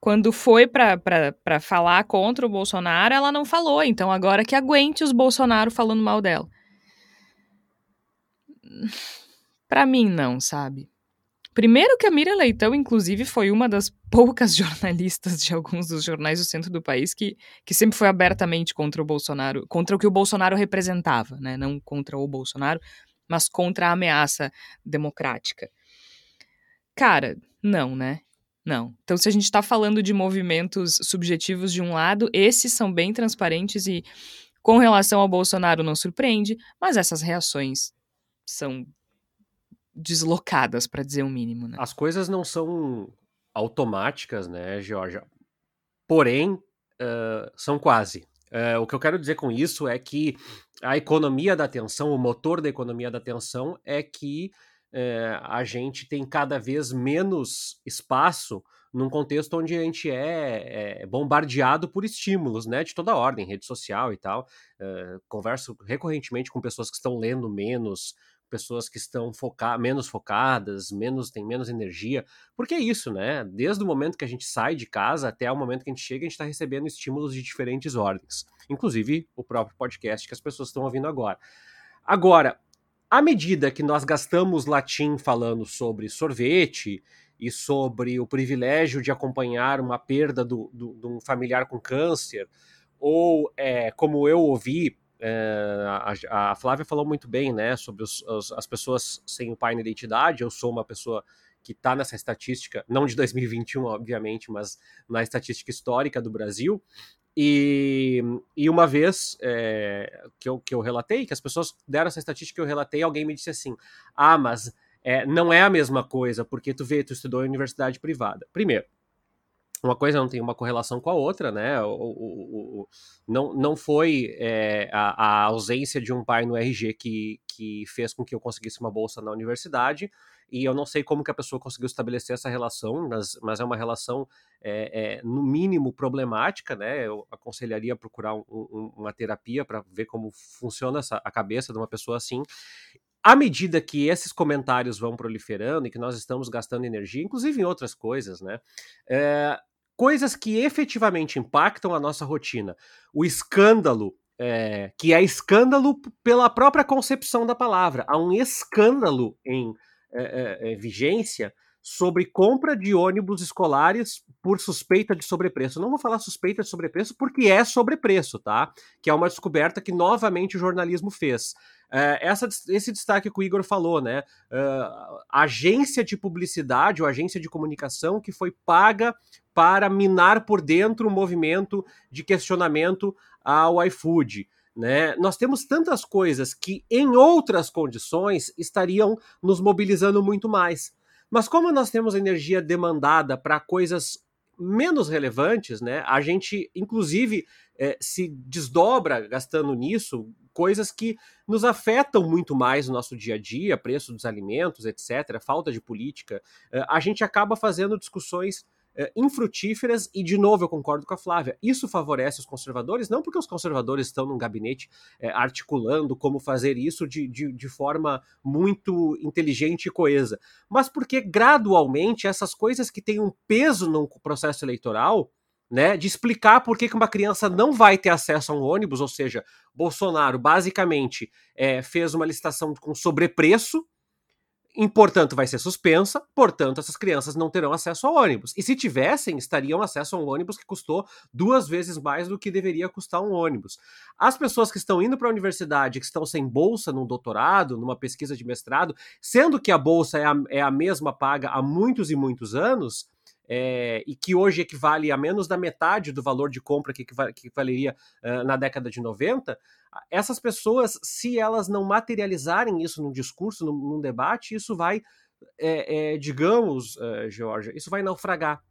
quando foi para falar contra o Bolsonaro, ela não falou, então agora que aguente os Bolsonaro falando mal dela. Para mim, não, sabe? Primeiro que a Miriam Leitão, inclusive, foi uma das poucas jornalistas de alguns dos jornais do centro do país que, que sempre foi abertamente contra o Bolsonaro, contra o que o Bolsonaro representava, né? Não contra o Bolsonaro, mas contra a ameaça democrática. Cara, não, né? Não. Então, se a gente está falando de movimentos subjetivos de um lado, esses são bem transparentes e Com relação ao Bolsonaro, não surpreende, mas essas reações são deslocadas, para dizer o um mínimo. Né?
As coisas não são automáticas, né, Georgia? Porém, uh, são quase. Uh, o que eu quero dizer com isso é que a economia da atenção, o motor da economia da atenção é que uh, a gente tem cada vez menos espaço num contexto onde a gente é, é, bombardeado por estímulos, né, de toda ordem, rede social e tal. Uh, converso recorrentemente com pessoas que estão lendo menos, pessoas que estão foca menos focadas, menos têm menos energia, porque é isso, né? Desde o momento que a gente sai de casa até o momento que a gente chega, a gente está recebendo estímulos de diferentes ordens, inclusive o próprio podcast que as pessoas estão ouvindo agora. Agora, à medida que nós gastamos latim falando sobre sorvete e sobre o privilégio de acompanhar uma perda do, do, de um familiar com câncer, ou é, como eu ouvi a, a, Flávia falou muito bem, né, sobre os, os, as pessoas sem o pai na identidade. Eu sou uma pessoa que está nessa estatística, não de 2021, obviamente, mas na estatística histórica do Brasil. E, e uma vez é, que, eu, que eu relatei, que as pessoas deram essa estatística que eu relatei, alguém me disse assim: ah, mas é, não é a mesma coisa, porque tu vê, tu estudou em universidade privada. Primeiro, uma coisa não tem uma correlação com a outra, né? O, o, o não, não foi é, a, a, ausência de um pai no RG que, que fez com que eu conseguisse uma bolsa na universidade, e eu não sei como que a pessoa conseguiu estabelecer essa relação, mas, mas é uma relação, é, é, no mínimo, problemática, né? Eu aconselharia procurar um, um, uma terapia para ver como funciona essa, a cabeça de uma pessoa assim à medida que esses comentários vão proliferando e que nós estamos gastando energia, inclusive em outras coisas, né? É, coisas que efetivamente impactam a nossa rotina. O escândalo, é, que é escândalo pela própria concepção da palavra. Há um escândalo em é, é, vigência sobre compra de ônibus escolares por suspeita de sobrepreço. Não vou falar suspeita de sobrepreço porque é sobrepreço, tá? Que é uma descoberta que novamente o jornalismo fez. É, essa, esse destaque que o Igor falou, né? Uh, agência de publicidade ou agência de comunicação que foi paga para minar por dentro o movimento de questionamento ao iFood. Né? Nós temos tantas coisas que, em outras condições, estariam nos mobilizando muito mais. Mas como nós temos energia demandada para coisas menos relevantes, né? A gente, inclusive, é, se desdobra gastando nisso coisas que nos afetam muito mais no nosso dia a dia, preço dos alimentos, etc., falta de política. É, a gente acaba fazendo discussões é, infrutíferas, e de novo eu concordo com a Flávia, isso favorece os conservadores, não porque os conservadores estão num gabinete é, articulando como fazer isso de, de, de, forma muito inteligente e coesa, mas porque gradualmente essas coisas que têm um peso no processo eleitoral, né, de explicar por que uma criança não vai ter acesso a um ônibus, ou seja, Bolsonaro basicamente é, fez uma licitação com sobrepreço, e, portanto, vai ser suspensa, portanto, essas crianças não terão acesso ao ônibus. E se tivessem, estariam acesso a um ônibus que custou duas vezes mais do que deveria custar um ônibus. As pessoas que estão indo para a universidade, que estão sem bolsa num doutorado, numa pesquisa de mestrado, sendo que a bolsa é a, é a mesma paga há muitos e muitos anos, é, e que hoje equivale a menos da metade do valor de compra que, que valeria uh, na década de 90, essas pessoas, se elas não materializarem isso num discurso, num, num debate, isso vai, é, é, digamos, uh, Georgia, isso vai naufragar.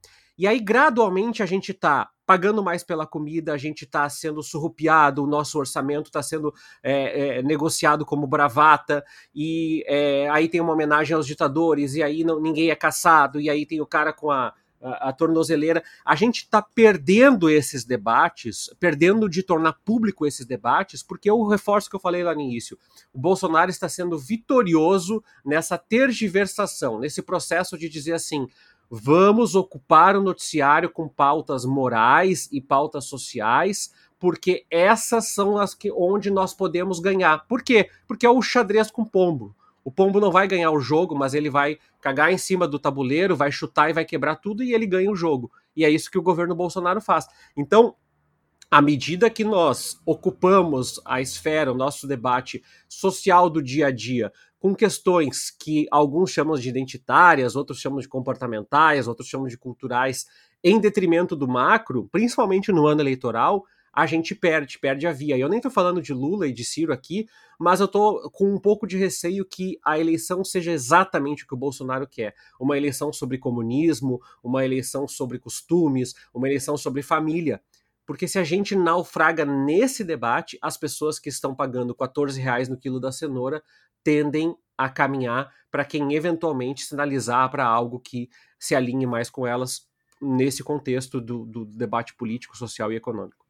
E aí, gradualmente, a gente está pagando mais pela comida, a gente está sendo surrupiado, o nosso orçamento está sendo é, é, negociado como bravata, e é, aí tem uma homenagem aos ditadores, e aí não, ninguém é caçado, e aí tem o cara com a, a, a tornozeleira. A gente está perdendo esses debates, perdendo de tornar público esses debates, porque eu reforço o que eu falei lá no início. O Bolsonaro está sendo vitorioso nessa tergiversação, nesse processo de dizer assim: vamos ocupar o noticiário com pautas morais e pautas sociais, porque essas são as que onde nós podemos ganhar. Por quê? Porque é o xadrez com pombo. O pombo não vai ganhar o jogo, mas ele vai cagar em cima do tabuleiro, vai chutar e vai quebrar tudo e ele ganha o jogo. E é isso que o governo Bolsonaro faz. Então, à medida que nós ocupamos a esfera, o nosso debate social do dia a dia, com questões que alguns chamam de identitárias, outros chamam de comportamentais, outros chamam de culturais, em detrimento do macro, principalmente no ano eleitoral, a gente perde, perde a via. E eu nem tô falando de Lula e de Ciro aqui, mas eu tô com um pouco de receio que a eleição seja exatamente o que o Bolsonaro quer. Uma eleição sobre comunismo, uma eleição sobre costumes, uma eleição sobre família. Porque se a gente naufraga nesse debate, as pessoas que estão pagando 14 reais no quilo da cenoura tendem a caminhar para quem eventualmente sinalizar para algo que se alinhe mais com elas nesse contexto do, do debate político, social e econômico.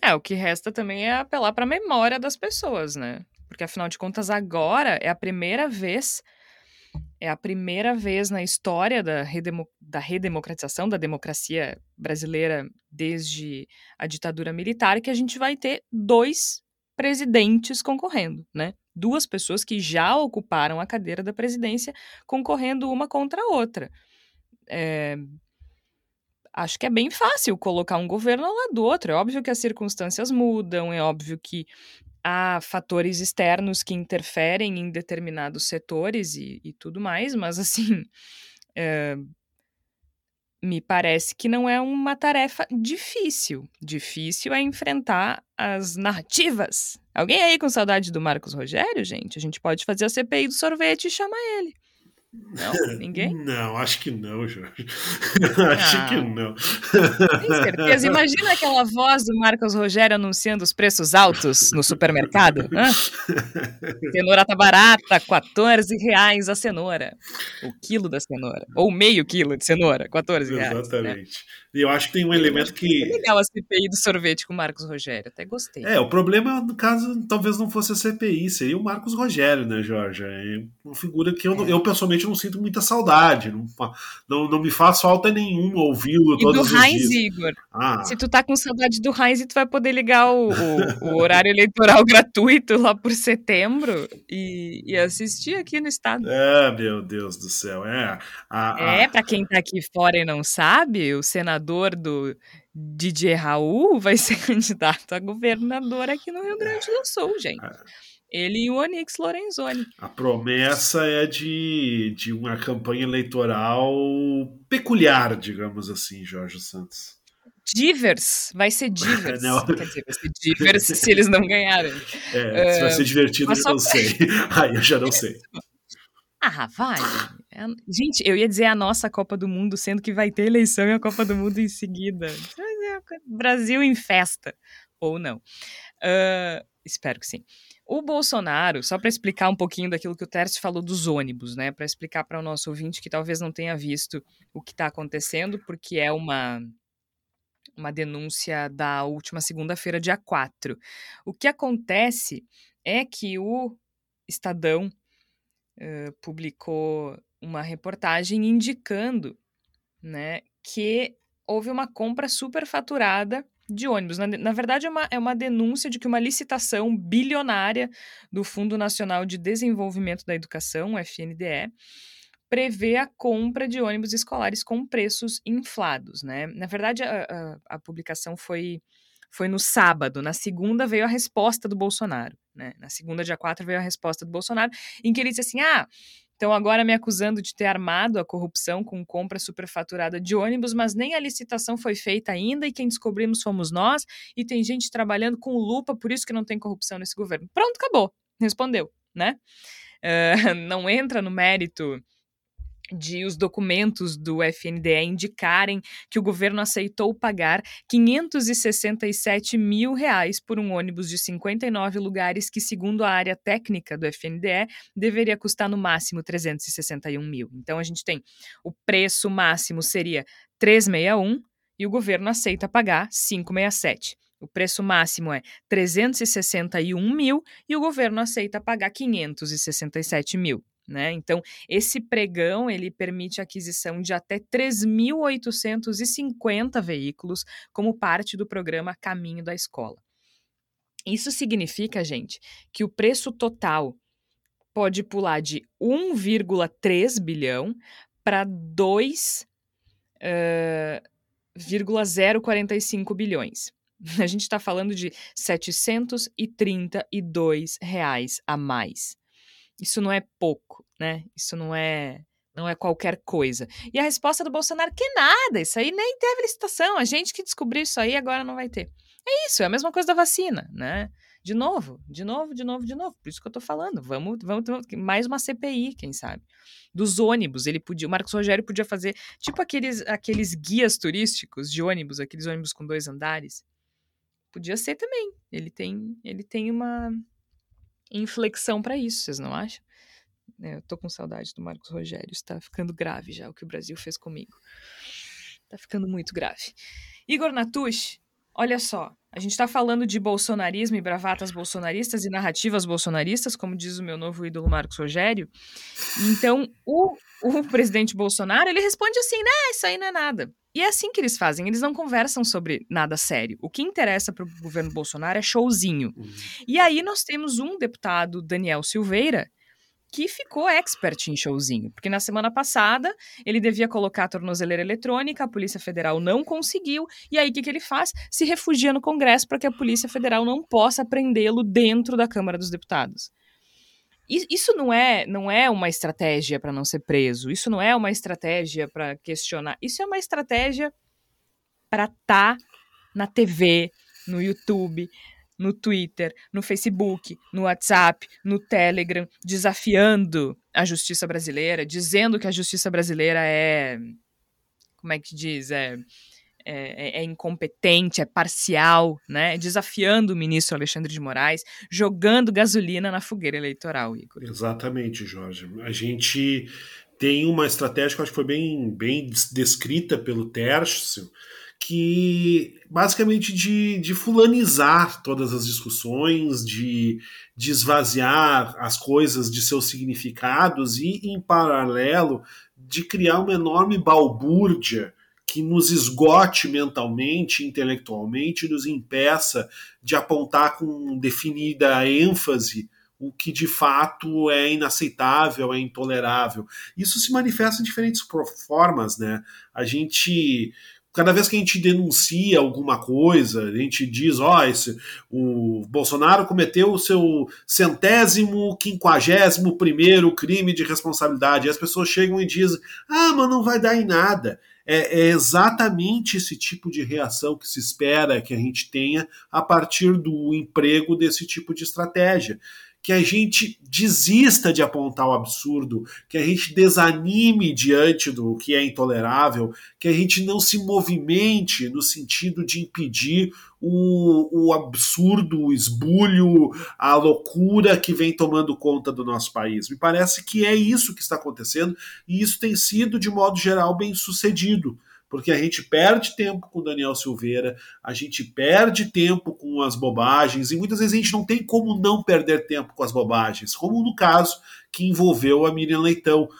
É, o que resta também é apelar para a memória das pessoas, né? Porque afinal de contas, agora é a primeira vez, é a primeira vez na história da, redemo, da redemocratização da democracia brasileira desde a ditadura militar que a gente vai ter dois presidentes concorrendo, né? Duas pessoas que já ocuparam a cadeira da presidência concorrendo uma contra a outra. É, acho que é bem fácil colocar um governo ao lado do outro. É óbvio que as circunstâncias mudam, é óbvio que há fatores externos que interferem em determinados setores e, e tudo mais, mas assim. É, me parece que não é uma tarefa difícil. Difícil é enfrentar as narrativas. Alguém aí com saudade do Marcos Rogério, gente? A gente pode fazer a CPI do sorvete e chamar ele. Não? Ninguém?
Não, acho que não, Jorge. acho ah, que não.
Tem certeza? Imagina aquela voz do Marcos Rogério anunciando os preços altos no supermercado. Hã? Cenoura tá barata, 14 reais a cenoura. O quilo da cenoura. Ou meio quilo de cenoura, 14 reais.
Né? Exatamente. Né? E eu acho que tem um elemento que.
É legal a CPI do sorvete com o Marcos Rogério, até gostei.
É, o problema, no caso, talvez não fosse a CPI, seria o Marcos Rogério, né, Jorge? É uma figura que eu, é. eu pessoalmente não sinto muita saudade. Não, não, não me faz falta nenhuma ouvi-lo todos
do
os
Heinz,
dias.
Igor. Ah. Se tu tá com saudade do Heinz, tu vai poder ligar o, o, o horário eleitoral gratuito lá por setembro e, e, assistir aqui no estado.
É, meu Deus do céu. É,
a, a... é para quem tá aqui fora e não sabe, o senador governador do DJ Raul vai ser candidato a governador aqui no Rio Grande do Sul, gente. É. Ele e o Onyx Lorenzoni.
A promessa é de, de uma campanha eleitoral peculiar, digamos assim, Jorge Santos.
Divers, vai ser divers. Não. Quer dizer, vai ser divers se eles não ganharem.
É, se vai ser divertido, eu não sei. Aí eu já não sei.
Ah, vai. Gente, eu ia dizer a nossa Copa do Mundo, sendo que vai ter eleição e a Copa do Mundo em seguida. É Brasil em festa. Ou não. Uh, espero que sim. O Bolsonaro, só para explicar um pouquinho daquilo que o Tércio falou dos ônibus, né? Para explicar para o nosso ouvinte que talvez não tenha visto o que está acontecendo, porque é uma, uma denúncia da última segunda-feira, dia 4. O que acontece é que o Estadão publicou uma reportagem indicando né, que houve uma compra superfaturada de ônibus. Na, na verdade, é uma, é uma denúncia de que uma licitação bilionária do Fundo Nacional de Desenvolvimento da Educação, FNDE, prevê a compra de ônibus escolares com preços inflados. Né? Na verdade, a, a, a publicação foi foi no sábado. Na segunda veio a resposta do Bolsonaro. Né? Na segunda, dia 4, veio a resposta do Bolsonaro, em que ele disse assim: ah. Então, agora me acusando de ter armado a corrupção com compra superfaturada de ônibus, mas nem a licitação foi feita ainda e quem descobrimos fomos nós, e tem gente trabalhando com lupa, por isso que não tem corrupção nesse governo. Pronto, acabou. Respondeu, né? Uh, não entra no mérito de os documentos do FNDE indicarem que o governo aceitou pagar 567 mil reais por um ônibus de 59 lugares que, segundo a área técnica do FNDE, deveria custar no máximo 361 mil. Então a gente tem o preço máximo seria 361 e o governo aceita pagar 567. O preço máximo é 361 mil e o governo aceita pagar 567 mil. Né? Então, esse pregão ele permite a aquisição de até 3.850 veículos como parte do programa Caminho da Escola. Isso significa, gente, que o preço total pode pular de 1,3 bilhão para 2,045 uh, bilhões. A gente está falando de 732 reais a mais. Isso não é pouco, né? Isso não é não é qualquer coisa. E a resposta do Bolsonaro, que nada, isso aí nem teve licitação, a gente que descobriu isso aí agora não vai ter. É isso, é a mesma coisa da vacina, né? De novo, de novo, de novo, de novo. Por isso que eu tô falando. Vamos, vamos, mais uma CPI, quem sabe. Dos ônibus, ele podia, o Marcos Rogério podia fazer tipo aqueles, aqueles guias turísticos de ônibus, aqueles ônibus com dois andares. Podia ser também. Ele tem, ele tem uma inflexão para isso, vocês não acham? É, eu tô com saudade do Marcos Rogério. Está ficando grave já o que o Brasil fez comigo. Tá ficando muito grave. Igor Natush, olha só. A gente está falando de bolsonarismo e bravatas bolsonaristas e narrativas bolsonaristas, como diz o meu novo ídolo Marcos Rogério. Então, o, o presidente Bolsonaro, ele responde assim, né, isso aí não é nada. E é assim que eles fazem, eles não conversam sobre nada sério. O que interessa para o governo Bolsonaro é showzinho. Uhum. E aí nós temos um deputado, Daniel Silveira, que ficou expert em showzinho, porque na semana passada ele devia colocar a tornozeleira eletrônica, a Polícia Federal não conseguiu, e aí o que, que ele faz? Se refugia no Congresso para que a Polícia Federal não possa prendê-lo dentro da Câmara dos Deputados. Isso não é, não é uma estratégia para não ser preso, isso não é uma estratégia para questionar, isso é uma estratégia para estar tá na TV, no YouTube, no Twitter, no Facebook, no WhatsApp, no Telegram, desafiando a justiça brasileira, dizendo que a justiça brasileira é. Como é que diz? É, é, é, incompetente, é parcial, né? Desafiando o ministro Alexandre de Moraes, jogando gasolina na fogueira eleitoral, Igor.
Exatamente, Jorge. A gente tem uma estratégia que acho que foi bem, bem descrita pelo Tércio, que basicamente de, de fulanizar todas as discussões, de, de esvaziar as coisas de seus significados e, em paralelo, de criar uma enorme balbúrdia que nos esgote mentalmente, intelectualmente, nos impeça de apontar com definida ênfase o que de fato é inaceitável, é intolerável. Isso se manifesta em diferentes formas, né? A gente cada vez que a gente denuncia alguma coisa, a gente diz, ó, oh, o Bolsonaro cometeu o seu centésimo, quinquagésimo primeiro crime de responsabilidade, e as pessoas chegam e dizem, ah, mas não vai dar em nada. É, é exatamente esse tipo de reação que se espera que a gente tenha a partir do emprego desse tipo de estratégia. Que a gente desista de apontar o absurdo, que a gente desanime diante do que é intolerável, que a gente não se movimente no sentido de impedir o, o absurdo, o esbulho, a loucura que vem tomando conta do nosso país. Me parece que é isso que está acontecendo e isso tem sido, de modo geral, bem sucedido porque a gente perde tempo com Daniel Silveira, a gente perde tempo com as bobagens, e muitas vezes a gente não tem como não perder tempo com as bobagens, como no caso que envolveu a Miriam Leitão.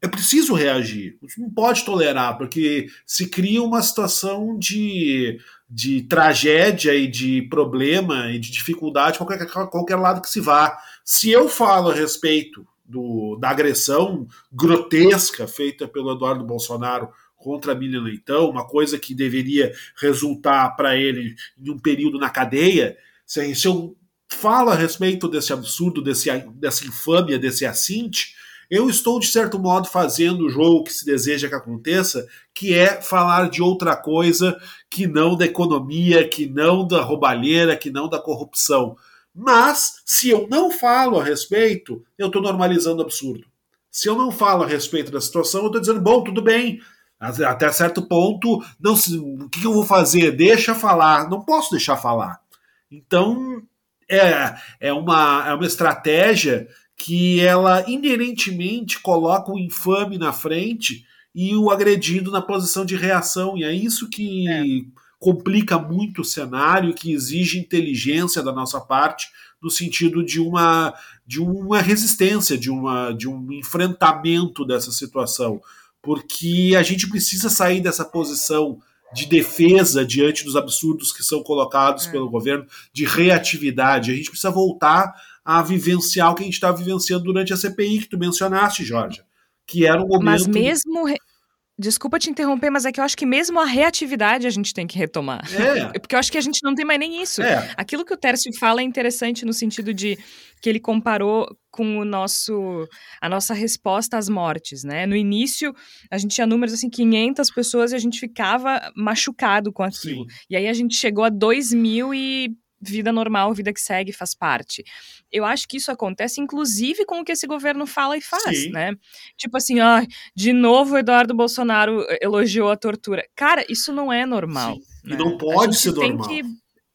É preciso reagir, não pode tolerar, porque se cria uma situação de, de tragédia e de problema e de dificuldade qualquer, qualquer lado que se vá. Se eu falo a respeito do, da agressão grotesca feita pelo Eduardo Bolsonaro contra a Miriam Leitão, uma coisa que deveria resultar para ele em um período na cadeia, se, se eu falo a respeito desse absurdo, desse, dessa infâmia, desse assinte, eu estou, de certo modo, fazendo o jogo que se deseja que aconteça, que é falar de outra coisa que não da economia, que não da roubalheira, que não da corrupção. Mas, se eu não falo a respeito, eu estou normalizando o absurdo. Se eu não falo a respeito da situação, eu estou dizendo, bom, tudo bem, até certo ponto, não o que eu vou fazer? Deixa falar. Não posso deixar falar. Então, é, é, uma, é uma estratégia que ela inerentemente coloca o infame na frente e o agredido na posição de reação. E é isso que é. complica muito o cenário, que exige inteligência da nossa parte, no sentido de uma, de uma resistência, de, uma, de um enfrentamento dessa situação porque a gente precisa sair dessa posição de defesa diante dos absurdos que são colocados é. pelo governo, de reatividade. A gente precisa voltar a vivenciar o que a gente está vivenciando durante a CPI que tu mencionaste, Jorge, que era um momento.
Mas mesmo. Desculpa te interromper, mas é que eu acho que mesmo a reatividade a gente tem que retomar. É. Porque eu acho que a gente não tem mais nem isso. É. Aquilo que o Tércio fala é interessante no sentido de que ele comparou com o nosso a nossa resposta às mortes, né? No início, a gente tinha números assim 500 pessoas e a gente ficava machucado com aquilo. Sim. E aí a gente chegou a 2 mil e vida normal, vida que segue, faz parte. Eu acho que isso acontece, inclusive, com o que esse governo fala e faz, Sim. né? Tipo assim, ah, de novo o Eduardo Bolsonaro elogiou a tortura. Cara, isso não é normal.
Né? E não pode ser normal. Que...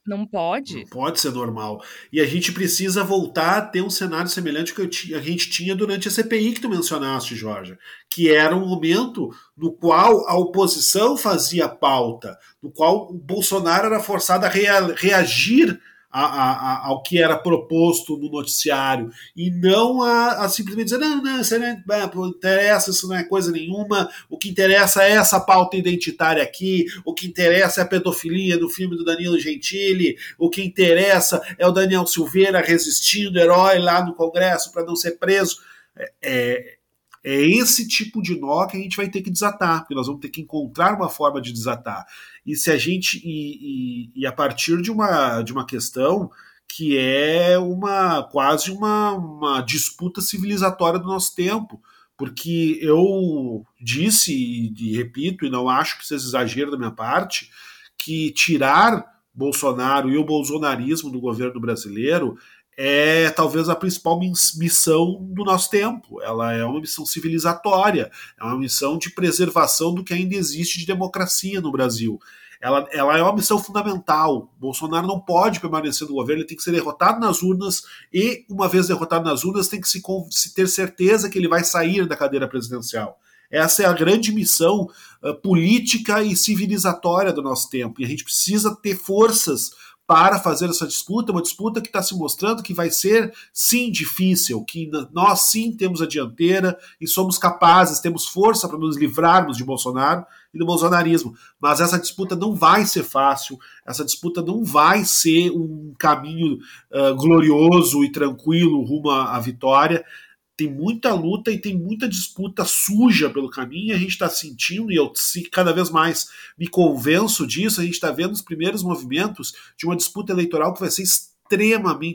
Não pode.
Não pode ser normal. E a gente precisa voltar a ter um cenário semelhante ao que a gente tinha durante a CPI que tu mencionaste, Jorge, que era um momento no qual a oposição fazia pauta, no qual o Bolsonaro era forçado a rea reagir a, a, ao que era proposto no noticiário e não a, simplesmente dizer não, não, isso não, é, não interessa, isso não é coisa nenhuma, o que interessa é essa pauta identitária aqui, o que interessa é a pedofilia do filme do Danilo Gentili, o que interessa é o Daniel Silveira resistindo, herói lá no Congresso para não ser preso. É, é, é esse tipo de nó que a gente vai ter que desatar, porque nós vamos ter que encontrar uma forma de desatar. E se a gente. E, e, e a partir de uma, de uma questão que é uma quase uma, uma disputa civilizatória do nosso tempo. Porque eu disse e, repito, e não acho que seja exagero da minha parte, que tirar Bolsonaro e o bolsonarismo do governo brasileiro é talvez a principal missão do nosso tempo. Ela é uma missão civilizatória, é uma missão de preservação do que ainda existe de democracia no Brasil. Ela, ela é uma missão fundamental. Bolsonaro não pode permanecer no governo, ele tem que ser derrotado nas urnas e, uma vez derrotado nas urnas, tem que se, se ter certeza que ele vai sair da cadeira presidencial. Essa é a grande missão uh, política e civilizatória do nosso tempo. E a gente precisa ter forças para fazer essa disputa, uma disputa que está se mostrando que vai ser sim difícil, que nós sim temos a dianteira e somos capazes, temos força para nos livrarmos de Bolsonaro e do bolsonarismo. Mas essa disputa não vai ser fácil, essa disputa não vai ser um caminho uh, glorioso e tranquilo rumo à, à vitória tem muita luta e tem muita disputa suja pelo caminho, a gente está sentindo, e eu cada vez mais me convenço disso, a gente está vendo os primeiros movimentos de uma disputa eleitoral que vai ser extremamente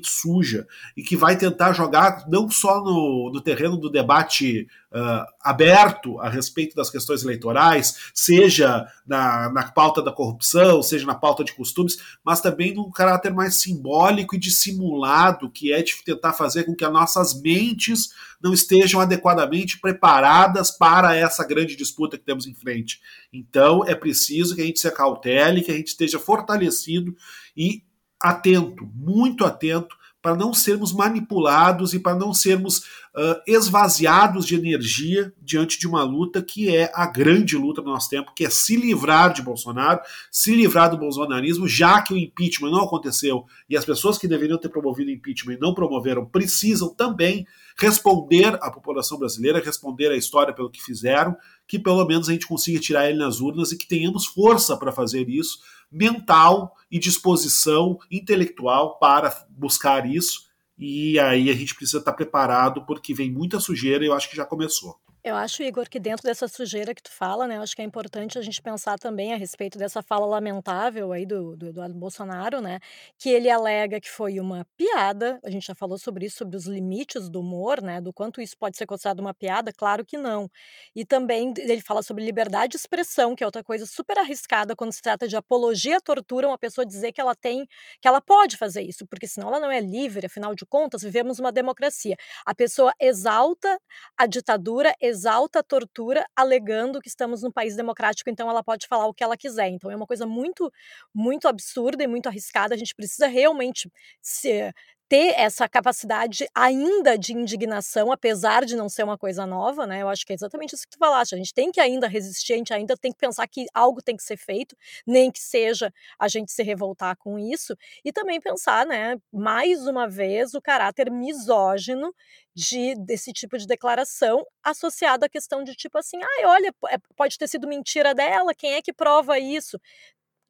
suja e que vai tentar jogar não só no, no terreno do debate uh, aberto a respeito das questões eleitorais, seja na, na pauta da corrupção, seja na pauta de costumes, mas também num caráter mais simbólico e dissimulado, que é de tentar fazer com que as nossas mentes não estejam adequadamente preparadas para essa grande disputa que temos em frente. Então é preciso que a gente se acautele, que a gente esteja fortalecido e atento, muito atento, para não sermos manipulados e para não sermos uh, esvaziados de energia diante de uma luta que é a grande luta do nosso tempo, que é se livrar de Bolsonaro, se livrar do bolsonarismo, já que o impeachment não aconteceu e as pessoas que deveriam ter promovido o impeachment não promoveram precisam também responder à população brasileira, responder à história pelo que fizeram, que pelo menos a gente consiga tirar ele nas urnas e que tenhamos força para fazer isso mental e disposição intelectual para buscar isso. E aí a gente precisa estar preparado porque vem muita sujeira e eu acho que já começou.
Eu acho, Igor, que dentro dessa sujeira que tu fala, né, acho que é importante a gente pensar também a respeito dessa fala lamentável aí do, do Eduardo Bolsonaro, né, que ele alega que foi uma piada, a gente já falou sobre isso, sobre os limites do humor, né, do quanto isso pode ser considerado uma piada, claro que não. E também ele fala sobre liberdade de expressão, que é outra coisa super arriscada quando se trata de apologia à tortura, uma pessoa dizer que ela tem, que ela pode fazer isso, porque senão ela não é livre, afinal de contas, vivemos uma democracia. A pessoa exalta a ditadura, exalta a tortura, alegando que estamos num país democrático, então ela pode falar o que ela quiser. Então é uma coisa muito, muito absurda e muito arriscada. A gente precisa realmente se, ter essa capacidade ainda de indignação, apesar de não ser uma coisa nova, né? Eu acho que é exatamente isso que tu falaste. A gente tem que ainda resistir, a gente ainda tem que pensar que algo tem que ser feito, nem que seja a gente se revoltar com isso, e também pensar, né, mais uma vez, o caráter misógino de, desse tipo de declaração associado à questão de tipo assim, ai, ah, olha, pode ter sido mentira dela, quem é que prova isso?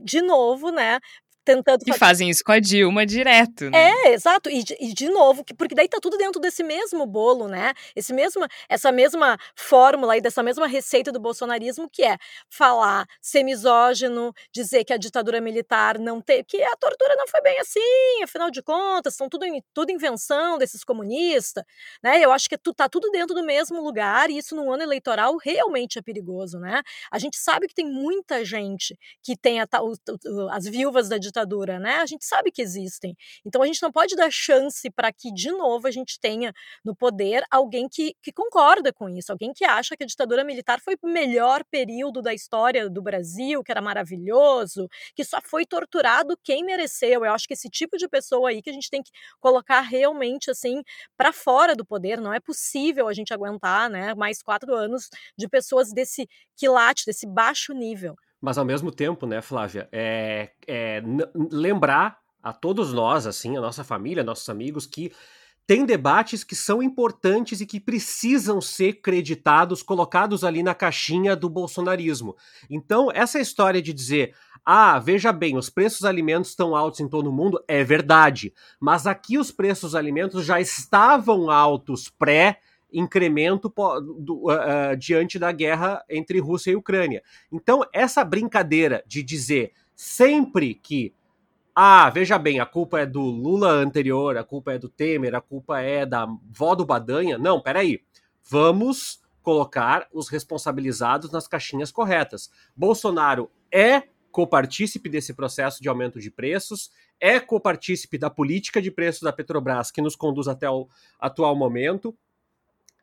De novo, né, tentando.
E fazem isso com a Dilma direto, né?
É, exato. E, e de novo, porque daí tá tudo dentro desse mesmo bolo, né? Esse mesmo, essa mesma fórmula e dessa mesma receita do bolsonarismo, que é falar ser misógino, dizer que a ditadura militar não teve. que a tortura não foi bem assim, afinal de contas, são tudo, tudo invenção desses comunistas, né? Eu acho que tu, tá tudo dentro do mesmo lugar e isso num ano eleitoral realmente é perigoso, né? A gente sabe que tem muita gente que tem a, o, as viúvas da ditadura, né? A gente sabe que existem. Então a gente não pode dar chance para que, de novo, a gente tenha no poder alguém que, que concorda com isso, alguém que acha que a ditadura militar foi o melhor período da história do Brasil, que era maravilhoso, que só foi torturado quem mereceu. Eu acho que esse tipo de pessoa aí que a gente tem que colocar realmente assim para fora do poder. Não é possível a gente aguentar, né, mais quatro anos de pessoas desse quilate, desse baixo nível.
Mas ao mesmo tempo, né, Flávia, é, é lembrar a todos nós, assim, a nossa família, nossos amigos, que tem debates que são importantes e que precisam ser creditados, colocados ali na caixinha do bolsonarismo. Então, essa história de dizer, ah, veja bem, os preços dos alimentos estão altos em todo o mundo, é verdade. Mas aqui os preços dos alimentos já estavam altos pré incremento do, uh, uh, diante da guerra entre Rússia e Ucrânia. Então, essa brincadeira de dizer sempre que ah, veja bem, a culpa é do Lula anterior, a culpa é do Temer, a culpa é da vó do Badanha. Não, peraí. Vamos colocar os responsabilizados nas caixinhas corretas. Bolsonaro é copartícipe desse processo de aumento de preços, é copartícipe da política de preços da Petrobras que nos conduz até o atual momento,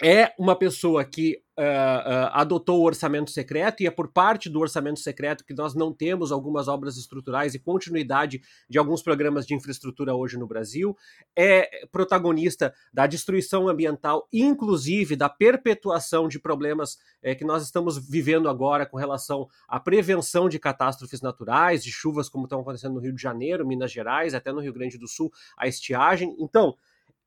é uma pessoa que uh, uh, adotou o orçamento secreto e é por parte do orçamento secreto que nós não temos algumas obras estruturais e continuidade de alguns programas de infraestrutura hoje no Brasil, é protagonista da destruição ambiental, inclusive da perpetuação de problemas é, que nós estamos vivendo agora com relação à prevenção de catástrofes naturais, de chuvas como estão acontecendo no Rio de Janeiro, Minas Gerais, até no Rio Grande do Sul, a estiagem. Então,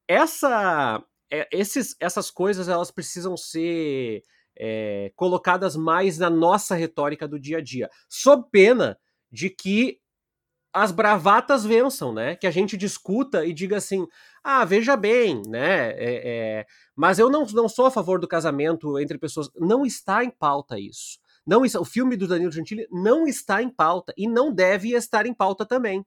essa é, esses, essas coisas elas precisam ser é, colocadas mais na nossa retórica do dia a dia, sob pena de que as bravatas vençam, né? Que a gente discuta e diga assim: ah, veja bem, né? É, é, mas eu não, não sou a favor do casamento entre pessoas. Não está em pauta isso. Não, o filme do Danilo Gentili não está em pauta e não deve estar em pauta também.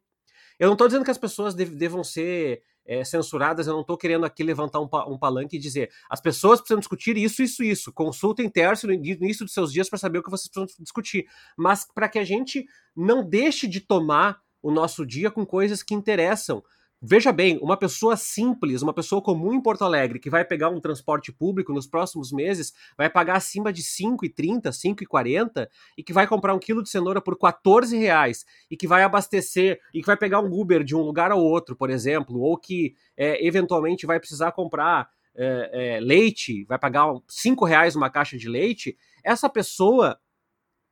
Eu não estou dizendo que as pessoas devam ser é, censuradas, eu não estou querendo aqui levantar um, um, palanque e dizer as pessoas precisam discutir isso, isso, isso. Consultem Tércio no início dos seus dias para saber o que vocês precisam discutir. Mas para que a gente não deixe de tomar o nosso dia com coisas que interessam. Veja bem, uma pessoa simples, uma pessoa comum em Porto Alegre, que vai pegar um transporte público nos próximos meses, vai pagar acima de 5,30, 5,40 e que vai comprar um quilo de cenoura por 14 reais e que vai abastecer e que vai pegar um Uber de um lugar ao outro, por exemplo, ou que é, eventualmente vai precisar comprar é, é, leite, vai pagar 5 reais uma caixa de leite, essa pessoa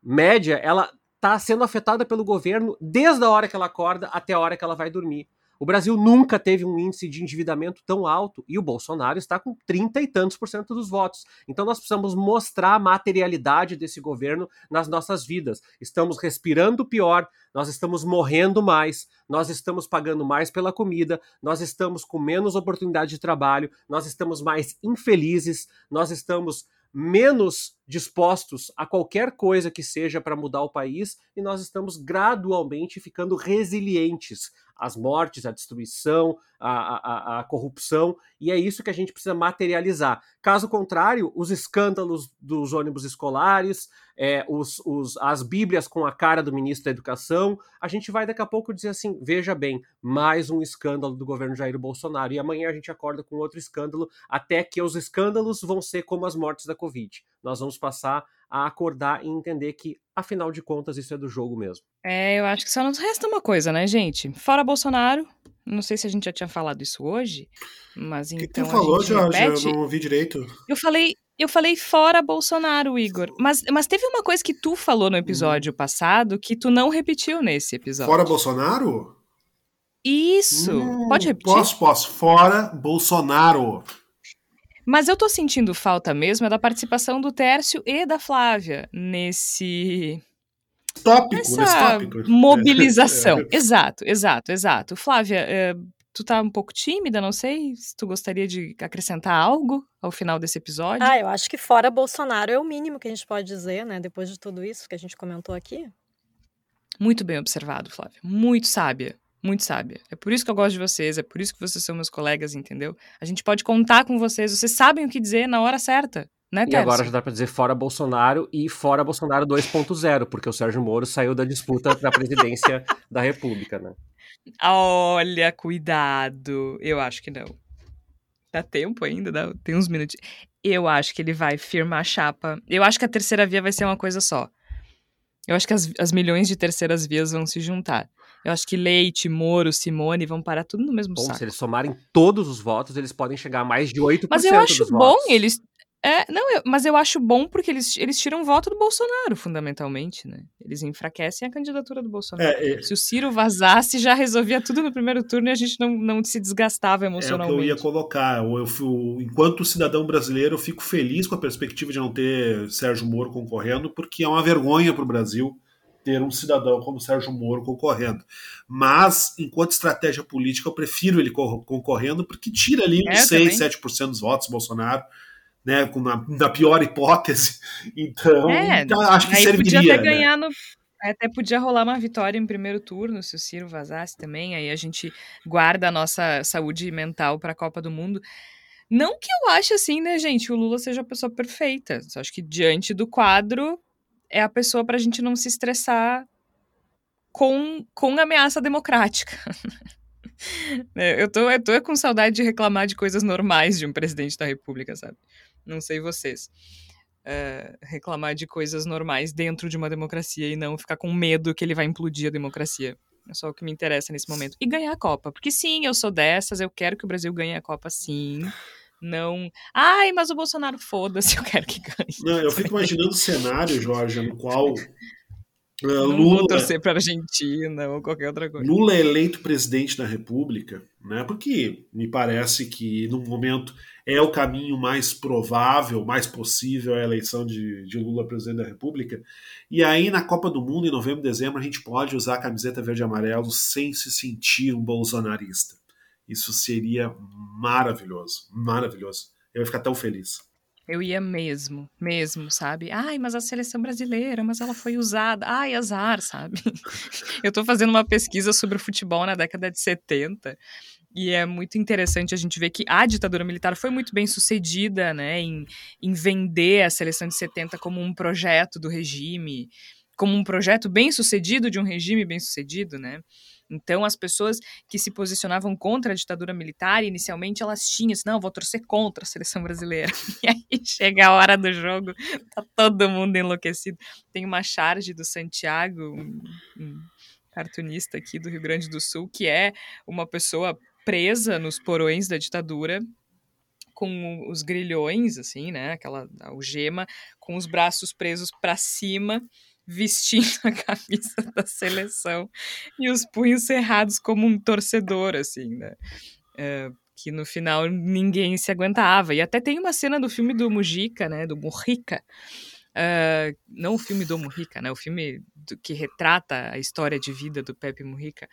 média, ela está sendo afetada pelo governo desde a hora que ela acorda até a hora que ela vai dormir. O Brasil nunca teve um índice de endividamento tão alto e o Bolsonaro está com 30 e tantos por cento dos votos. Então nós precisamos mostrar a materialidade desse governo nas nossas vidas. Estamos respirando pior, nós estamos morrendo mais, nós estamos pagando mais pela comida, nós estamos com menos oportunidade de trabalho, nós estamos mais infelizes, nós estamos menos dispostos a qualquer coisa que seja para mudar o país e nós estamos gradualmente ficando resilientes as mortes, a destruição, a, a, a, corrupção, e é isso que a gente precisa materializar. Caso contrário, os escândalos dos ônibus escolares, é, os, os, as bíblias com a cara do ministro da Educação, a gente vai daqui a pouco dizer assim: veja bem, mais um escândalo do governo Jair Bolsonaro, e amanhã a gente acorda com outro escândalo, até que os escândalos vão ser como as mortes da Covid. Nós vamos passar a acordar e entender que, afinal de contas, isso é do jogo mesmo.
É, eu acho que só nos resta uma coisa, né, gente? Fora Bolsonaro, não sei se a gente já tinha falado isso hoje, mas então. O que tu
então falou, Jorge? Eu não ouvi direito.
Eu falei. Eu falei fora Bolsonaro, Igor. Mas, mas teve uma coisa que tu falou no episódio hum. passado que tu não repetiu nesse episódio.
Fora Bolsonaro?
Isso. Hum, Pode repetir?
Posso, posso. Fora Bolsonaro.
Mas eu tô sentindo falta mesmo é da participação do Tércio e da Flávia nesse
tópico,
essa
nesse tópico.
mobilização. Exato, exato, exato. Flávia, eh, tu tá um pouco tímida, não sei se tu gostaria de acrescentar algo ao final desse episódio.
Ah, eu acho que fora Bolsonaro é o mínimo que a gente pode dizer, né? Depois de tudo isso que a gente comentou aqui.
Muito bem observado, Flávia. Muito sábia. Muito sábia. É por isso que eu gosto de vocês, é por isso que vocês são meus colegas, entendeu? A gente pode contar com vocês, vocês sabem o que dizer na hora certa. Né,
e agora já dá pra dizer fora Bolsonaro e fora Bolsonaro 2.0, porque o Sérgio Moro saiu da disputa da presidência da República, né?
Olha, cuidado. Eu acho que não. Dá tempo ainda, dá, tem uns minutos. Eu acho que ele vai firmar a chapa. Eu acho que a terceira via vai ser uma coisa só. Eu acho que as, as milhões de terceiras vias vão se juntar. Eu acho que Leite, Moro, Simone vão parar tudo no mesmo
Bom,
saco.
se eles somarem todos os votos, eles podem chegar a mais de 8%
Mas eu acho bom
votos.
eles. É, não, eu- mas eu acho bom porque eles, eles tiram voto do Bolsonaro, fundamentalmente, né? Eles enfraquecem a candidatura do Bolsonaro.
É, é,
Se o Ciro vazasse, já resolvia tudo no primeiro turno e a gente não, não se desgastava
É o que
emocionalmente.
eu ia colocar. Eu, eu- enquanto cidadão brasileiro, eu fico feliz com a perspectiva de não ter Sérgio Moro concorrendo, porque é uma vergonha para o Brasil ter um cidadão como Sérgio Moro concorrendo. Mas, enquanto estratégia política, eu prefiro ele co- concorrendo, porque tira ali
É,
uns
eu
6,
também.
7% dos votos Bolsonaro. Né, na, na pior hipótese. Então,
É,
então, acho que serviria.
podia até
né?
ganhar no. Até podia rolar uma vitória em primeiro turno se o Ciro vazasse também. Aí a gente guarda a nossa saúde mental para a Copa do Mundo. Não que eu ache assim, né, gente? O Lula seja a pessoa perfeita. Só acho que diante do quadro é a pessoa pra gente não se estressar com, com ameaça democrática. Eu, tô, eu tô com saudade de reclamar de coisas normais de um presidente da República, sabe? Não sei vocês. É, reclamar de coisas normais dentro de uma democracia e não ficar com medo que ele vai implodir a democracia. É só o que me interessa nesse momento. E ganhar a Copa. Porque sim, eu sou dessas, eu quero que o Brasil ganhe a Copa sim. Não. Ai, mas o Bolsonaro foda-se, eu quero que ganhe.
Não, eu fico imaginando o cenário, Jorge, no qual uh,
Não vou
Lula,
torcer pra Argentina ou qualquer outra coisa.
Lula é eleito presidente da República, né? Porque me parece que no momento é o caminho mais provável, mais possível a eleição de, de Lula presidente da República. E aí na Copa do Mundo em novembro e dezembro a gente pode usar a camiseta verde e amarelo sem se sentir um bolsonarista. Isso seria maravilhoso, maravilhoso. Eu ia ficar tão feliz.
Eu ia mesmo, mesmo, sabe? Ai, mas a seleção brasileira, mas ela foi usada. Ai, azar, sabe? Eu tô fazendo uma pesquisa sobre o futebol na década de 70 e é muito interessante a gente ver que a ditadura militar foi muito bem sucedida, né, em, em vender a seleção de 70 como um projeto do regime, como um projeto bem sucedido de um regime bem sucedido, né? Então, as pessoas que se posicionavam contra a ditadura militar, inicialmente elas tinham assim, não, vou torcer contra a seleção brasileira. E aí chega a hora do jogo, tá todo mundo enlouquecido. Tem uma charge do Santiago, um, um cartunista aqui do Rio Grande do Sul, que é uma pessoa presa nos porões da ditadura, com os grilhões, assim, né, aquela algema, com os braços presos para cima, vestindo a camisa da seleção e os punhos cerrados como um torcedor, assim, né? É, que no final ninguém se aguentava. E até tem uma cena do filme do Mujica, né? Do Mujica. Uh, não o filme do Mujica, né? O filme do, que retrata a história de vida do Pepe Mujica,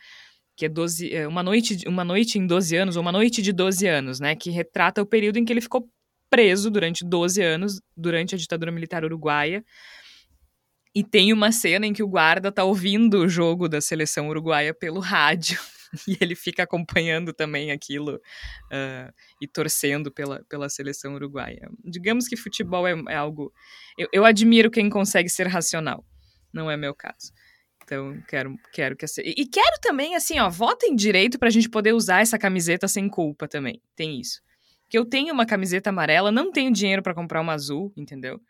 que é 12, é uma, noite, uma noite em 12 anos, ou uma noite de 12 anos, né? Que retrata o período em que ele ficou preso durante 12 anos, durante a ditadura militar uruguaia. E tem uma cena em que o guarda tá ouvindo o jogo da seleção uruguaia pelo rádio. E ele fica acompanhando também aquilo uh, e torcendo pela, pela seleção uruguaia. Digamos que futebol é, é algo. Eu, eu, admiro quem consegue ser racional. Não é meu caso. Então, quero, quero que. E quero também, assim, ó, votem direito pra gente poder usar essa camiseta sem culpa também. Tem isso. Que eu tenho uma camiseta amarela, não tenho dinheiro para comprar uma azul, entendeu?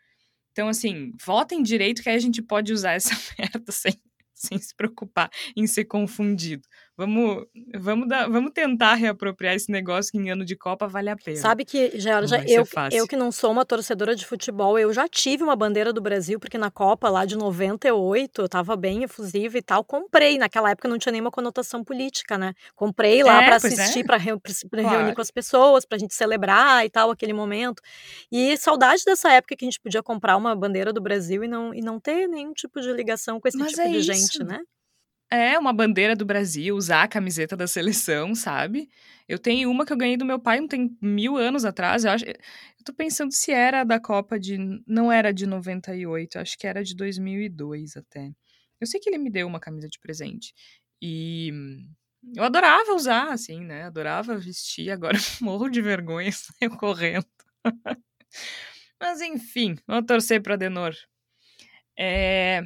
Então, assim, votem direito que aí a gente pode usar essa merda sem, sem se preocupar em ser confundido. Vamos, vamos, dar, vamos tentar reapropriar esse negócio que em ano de Copa vale a pena.
Sabe que, Georgia, eu, eu que não sou uma torcedora de futebol, eu já tive uma bandeira do Brasil, porque na Copa lá de 98 eu tava bem efusiva e tal. Comprei, naquela época não tinha nenhuma conotação política, né? Comprei lá é, para é. assistir, é. para re, claro. reunir com as pessoas, pra gente celebrar e tal, aquele momento. E saudade dessa época que a gente podia comprar uma bandeira do Brasil e não, e não ter nenhum tipo de ligação com esse Mas tipo é de isso. gente, né?
É, uma bandeira do Brasil, usar a camiseta da seleção, sabe? Eu tenho uma que eu ganhei do meu pai, tem mil anos atrás. Eu, acho, eu tô pensando se era da Copa de. Não era de 98, acho que era de 2002 até. Eu sei que ele me deu uma camisa de presente. E eu adorava usar, assim, né? Adorava vestir. Agora morro de vergonha, saio correndo. Mas enfim, vamos torcer pra Denor. É.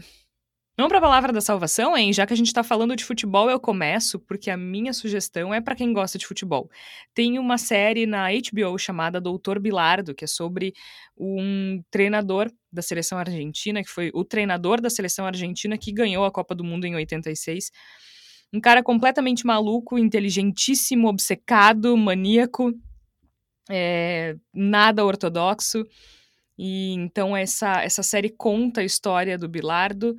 Vamos para a palavra da salvação, hein? Já que a gente está falando de futebol, eu começo, porque a minha sugestão é para quem gosta de futebol. Tem uma série na HBO chamada Doutor Bilardo, que é sobre um treinador da seleção argentina, que foi o treinador da seleção argentina que ganhou a Copa do Mundo em 86. Um cara completamente maluco, inteligentíssimo, obcecado, maníaco, é, nada ortodoxo. E então essa, essa série conta a história do Bilardo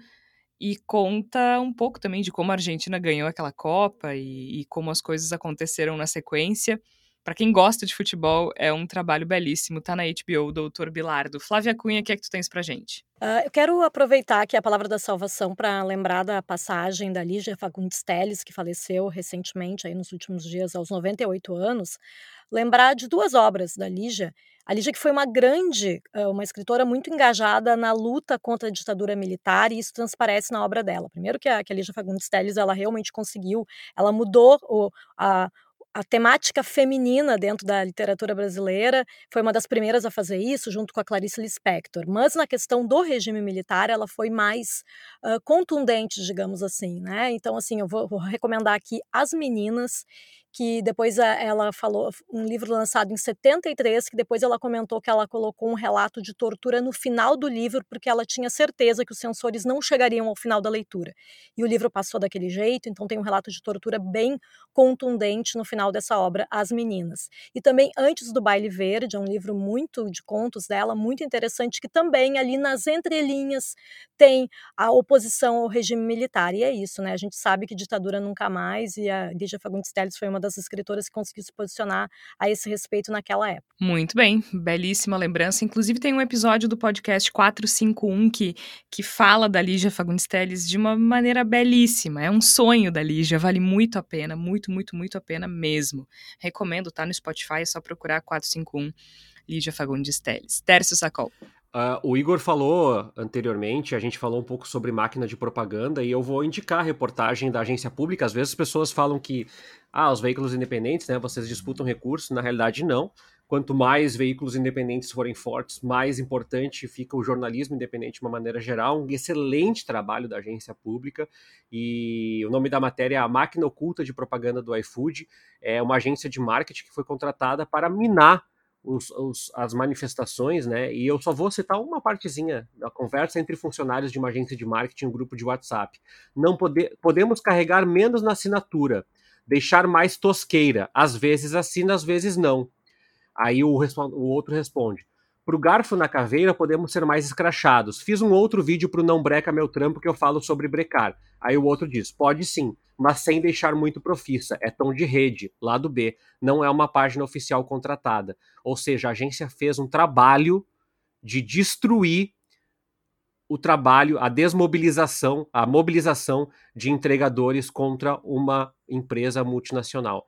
e conta um pouco também de como a Argentina ganhou aquela Copa e, e como as coisas aconteceram na sequência. Para quem gosta de futebol, é um trabalho belíssimo. Tá na HBO, Doutor Bilardo. Flávia Cunha, o que é que tu tens pra gente?
Uh, eu quero aproveitar aqui a palavra da salvação para lembrar da passagem da Lígia Fagundes Telles, que faleceu recentemente, aí nos últimos dias, aos 98 anos. Lembrar de duas obras da Lígia a Lígia que foi uma grande, uma escritora muito engajada na luta contra a ditadura militar e isso transparece na obra dela. Primeiro que a, que a Lígia Fagundes Telles, ela realmente conseguiu, ela mudou o, a, a temática feminina dentro da literatura brasileira foi uma das primeiras a fazer isso, junto com a Clarice Lispector. Mas na questão do regime militar, ela foi mais uh, contundente, digamos assim, né? Então, assim, eu vou, vou recomendar aqui As Meninas, que depois ela falou, um livro lançado em 73, que depois ela comentou que ela colocou um relato de tortura no final do livro, porque ela tinha certeza que os censores não chegariam ao final da leitura. E o livro passou daquele jeito, então tem um relato de tortura bem contundente no final dessa obra, As Meninas. E também Antes do Baile Verde, é um livro muito de contos dela, muito interessante, que também ali nas entrelinhas tem a oposição ao regime militar. E é isso, né? A gente sabe que ditadura nunca mais, e a Lígia Fagundes Telles foi uma das escritoras que conseguiu se posicionar a esse respeito naquela época.
Muito bem, belíssima lembrança. Inclusive tem um episódio do podcast 451 que, que fala da Lígia Fagundes Telles de uma maneira belíssima. É um sonho da Lígia, vale muito a pena, muito, muito, muito a pena mesmo. Recomendo, tá no Spotify, é só procurar 451 Lígia Fagundes Telles. Tércio Sacol.
Uh, o Igor falou anteriormente, a gente falou um pouco sobre máquina de propaganda e eu vou indicar a reportagem da agência pública. Às vezes as pessoas falam que ah, os veículos independentes, né, vocês disputam recursos, na realidade não. Quanto mais veículos independentes forem fortes, mais importante fica o jornalismo independente de uma maneira geral. Um excelente trabalho da agência pública. E o nome da matéria é A Máquina Oculta de Propaganda do iFood. É uma agência de marketing que foi contratada para minar os, os, as manifestações, né? E eu só vou citar uma partezinha da conversa entre funcionários de uma agência de marketing, um grupo de WhatsApp. Não pode, podemos carregar menos na assinatura, deixar mais tosqueira. Às vezes assina, às vezes não. Aí o, o outro responde: Pro garfo na caveira podemos ser mais escrachados. Fiz um outro vídeo pro Não Breca Meu Trampo que eu falo sobre brecar. Aí o outro diz: pode sim, mas sem deixar muito profissa. É tom de rede, lado B. Não é uma página oficial contratada. Ou seja, a agência fez um trabalho de destruir o trabalho, a desmobilização, a mobilização de entregadores contra uma empresa multinacional.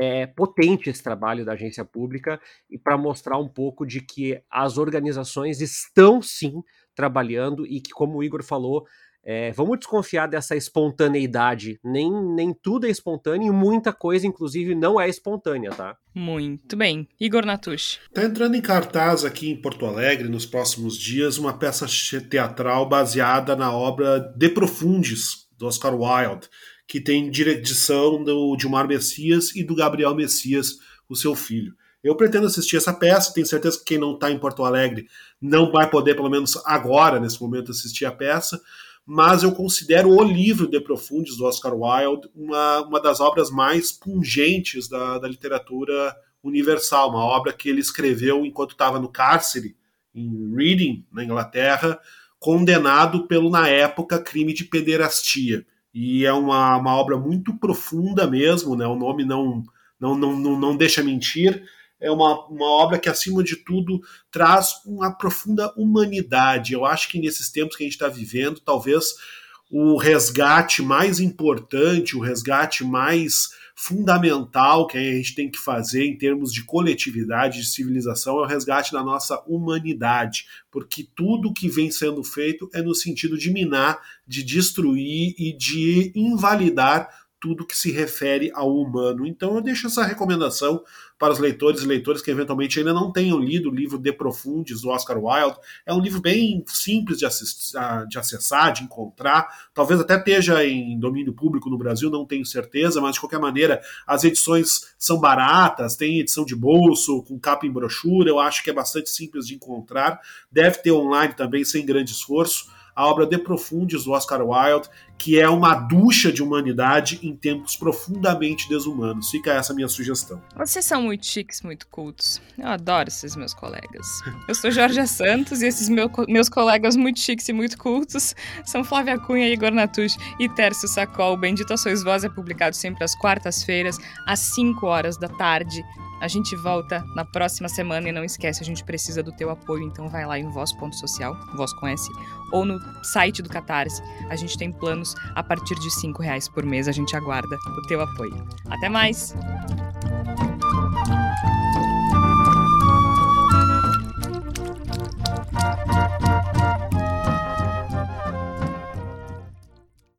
É potente esse trabalho da agência pública e para mostrar um pouco de que as organizações estão sim trabalhando e que, como o Igor falou, é, vamos desconfiar dessa espontaneidade. Nem, nem tudo é espontâneo e muita coisa, inclusive, não é espontânea, tá?
Muito bem. Igor Natush.
Está entrando em cartaz aqui em Porto Alegre, nos próximos dias, uma peça teatral baseada na obra De Profundis, do Oscar Wilde, que tem direção do Dilmar Messias e do Gabriel Messias, o seu filho. Eu pretendo assistir essa peça, tenho certeza que quem não está em Porto Alegre não vai poder, pelo menos agora, nesse momento, assistir a peça, mas eu considero o livro De Profundis, do Oscar Wilde, uma, uma das obras mais pungentes da, da literatura universal, uma obra que ele escreveu enquanto estava no cárcere, em Reading, na Inglaterra, condenado pelo, na época, crime de pederastia. E é uma, uma obra muito profunda mesmo, né? o nome não, não, não, não, não deixa mentir. É uma, uma obra que, acima de tudo, traz uma profunda humanidade. Eu acho que nesses tempos que a gente está vivendo, talvez o resgate mais importante, o resgate mais fundamental que a gente tem que fazer em termos de coletividade, de civilização, é o resgate da nossa humanidade, porque tudo que vem sendo feito é no sentido de minar, de destruir e de invalidar tudo que se refere ao humano. Então eu deixo essa recomendação para os leitores e leitoras que eventualmente ainda não tenham lido o livro De Profundis, do Oscar Wilde. É um livro bem simples de, de acessar, de encontrar. Talvez até esteja em domínio público no Brasil, não tenho certeza, mas de qualquer maneira as edições são baratas, tem edição de bolso, com capa em brochura, eu acho que é bastante simples de encontrar. Deve ter online também, sem grande esforço a obra De Profundis, do Oscar Wilde, que é uma ducha de humanidade em tempos profundamente desumanos. Fica essa minha sugestão.
Vocês são muito chiques, muito cultos. Eu adoro esses meus colegas. Eu sou Jorge Santos e esses meu, meus colegas muito chiques e muito cultos são Flávia Cunha, Igor Natush e Tércio Sacol. Bendita Sois Voz é publicado sempre às quartas-feiras, às 5 horas da tarde, a gente volta na próxima semana e não esquece, a gente precisa do teu apoio, então vai lá em voz.social, voz com S, ou no site do Catarse. A gente tem planos a partir de R$ reais por mês, a gente aguarda o teu apoio. Até mais!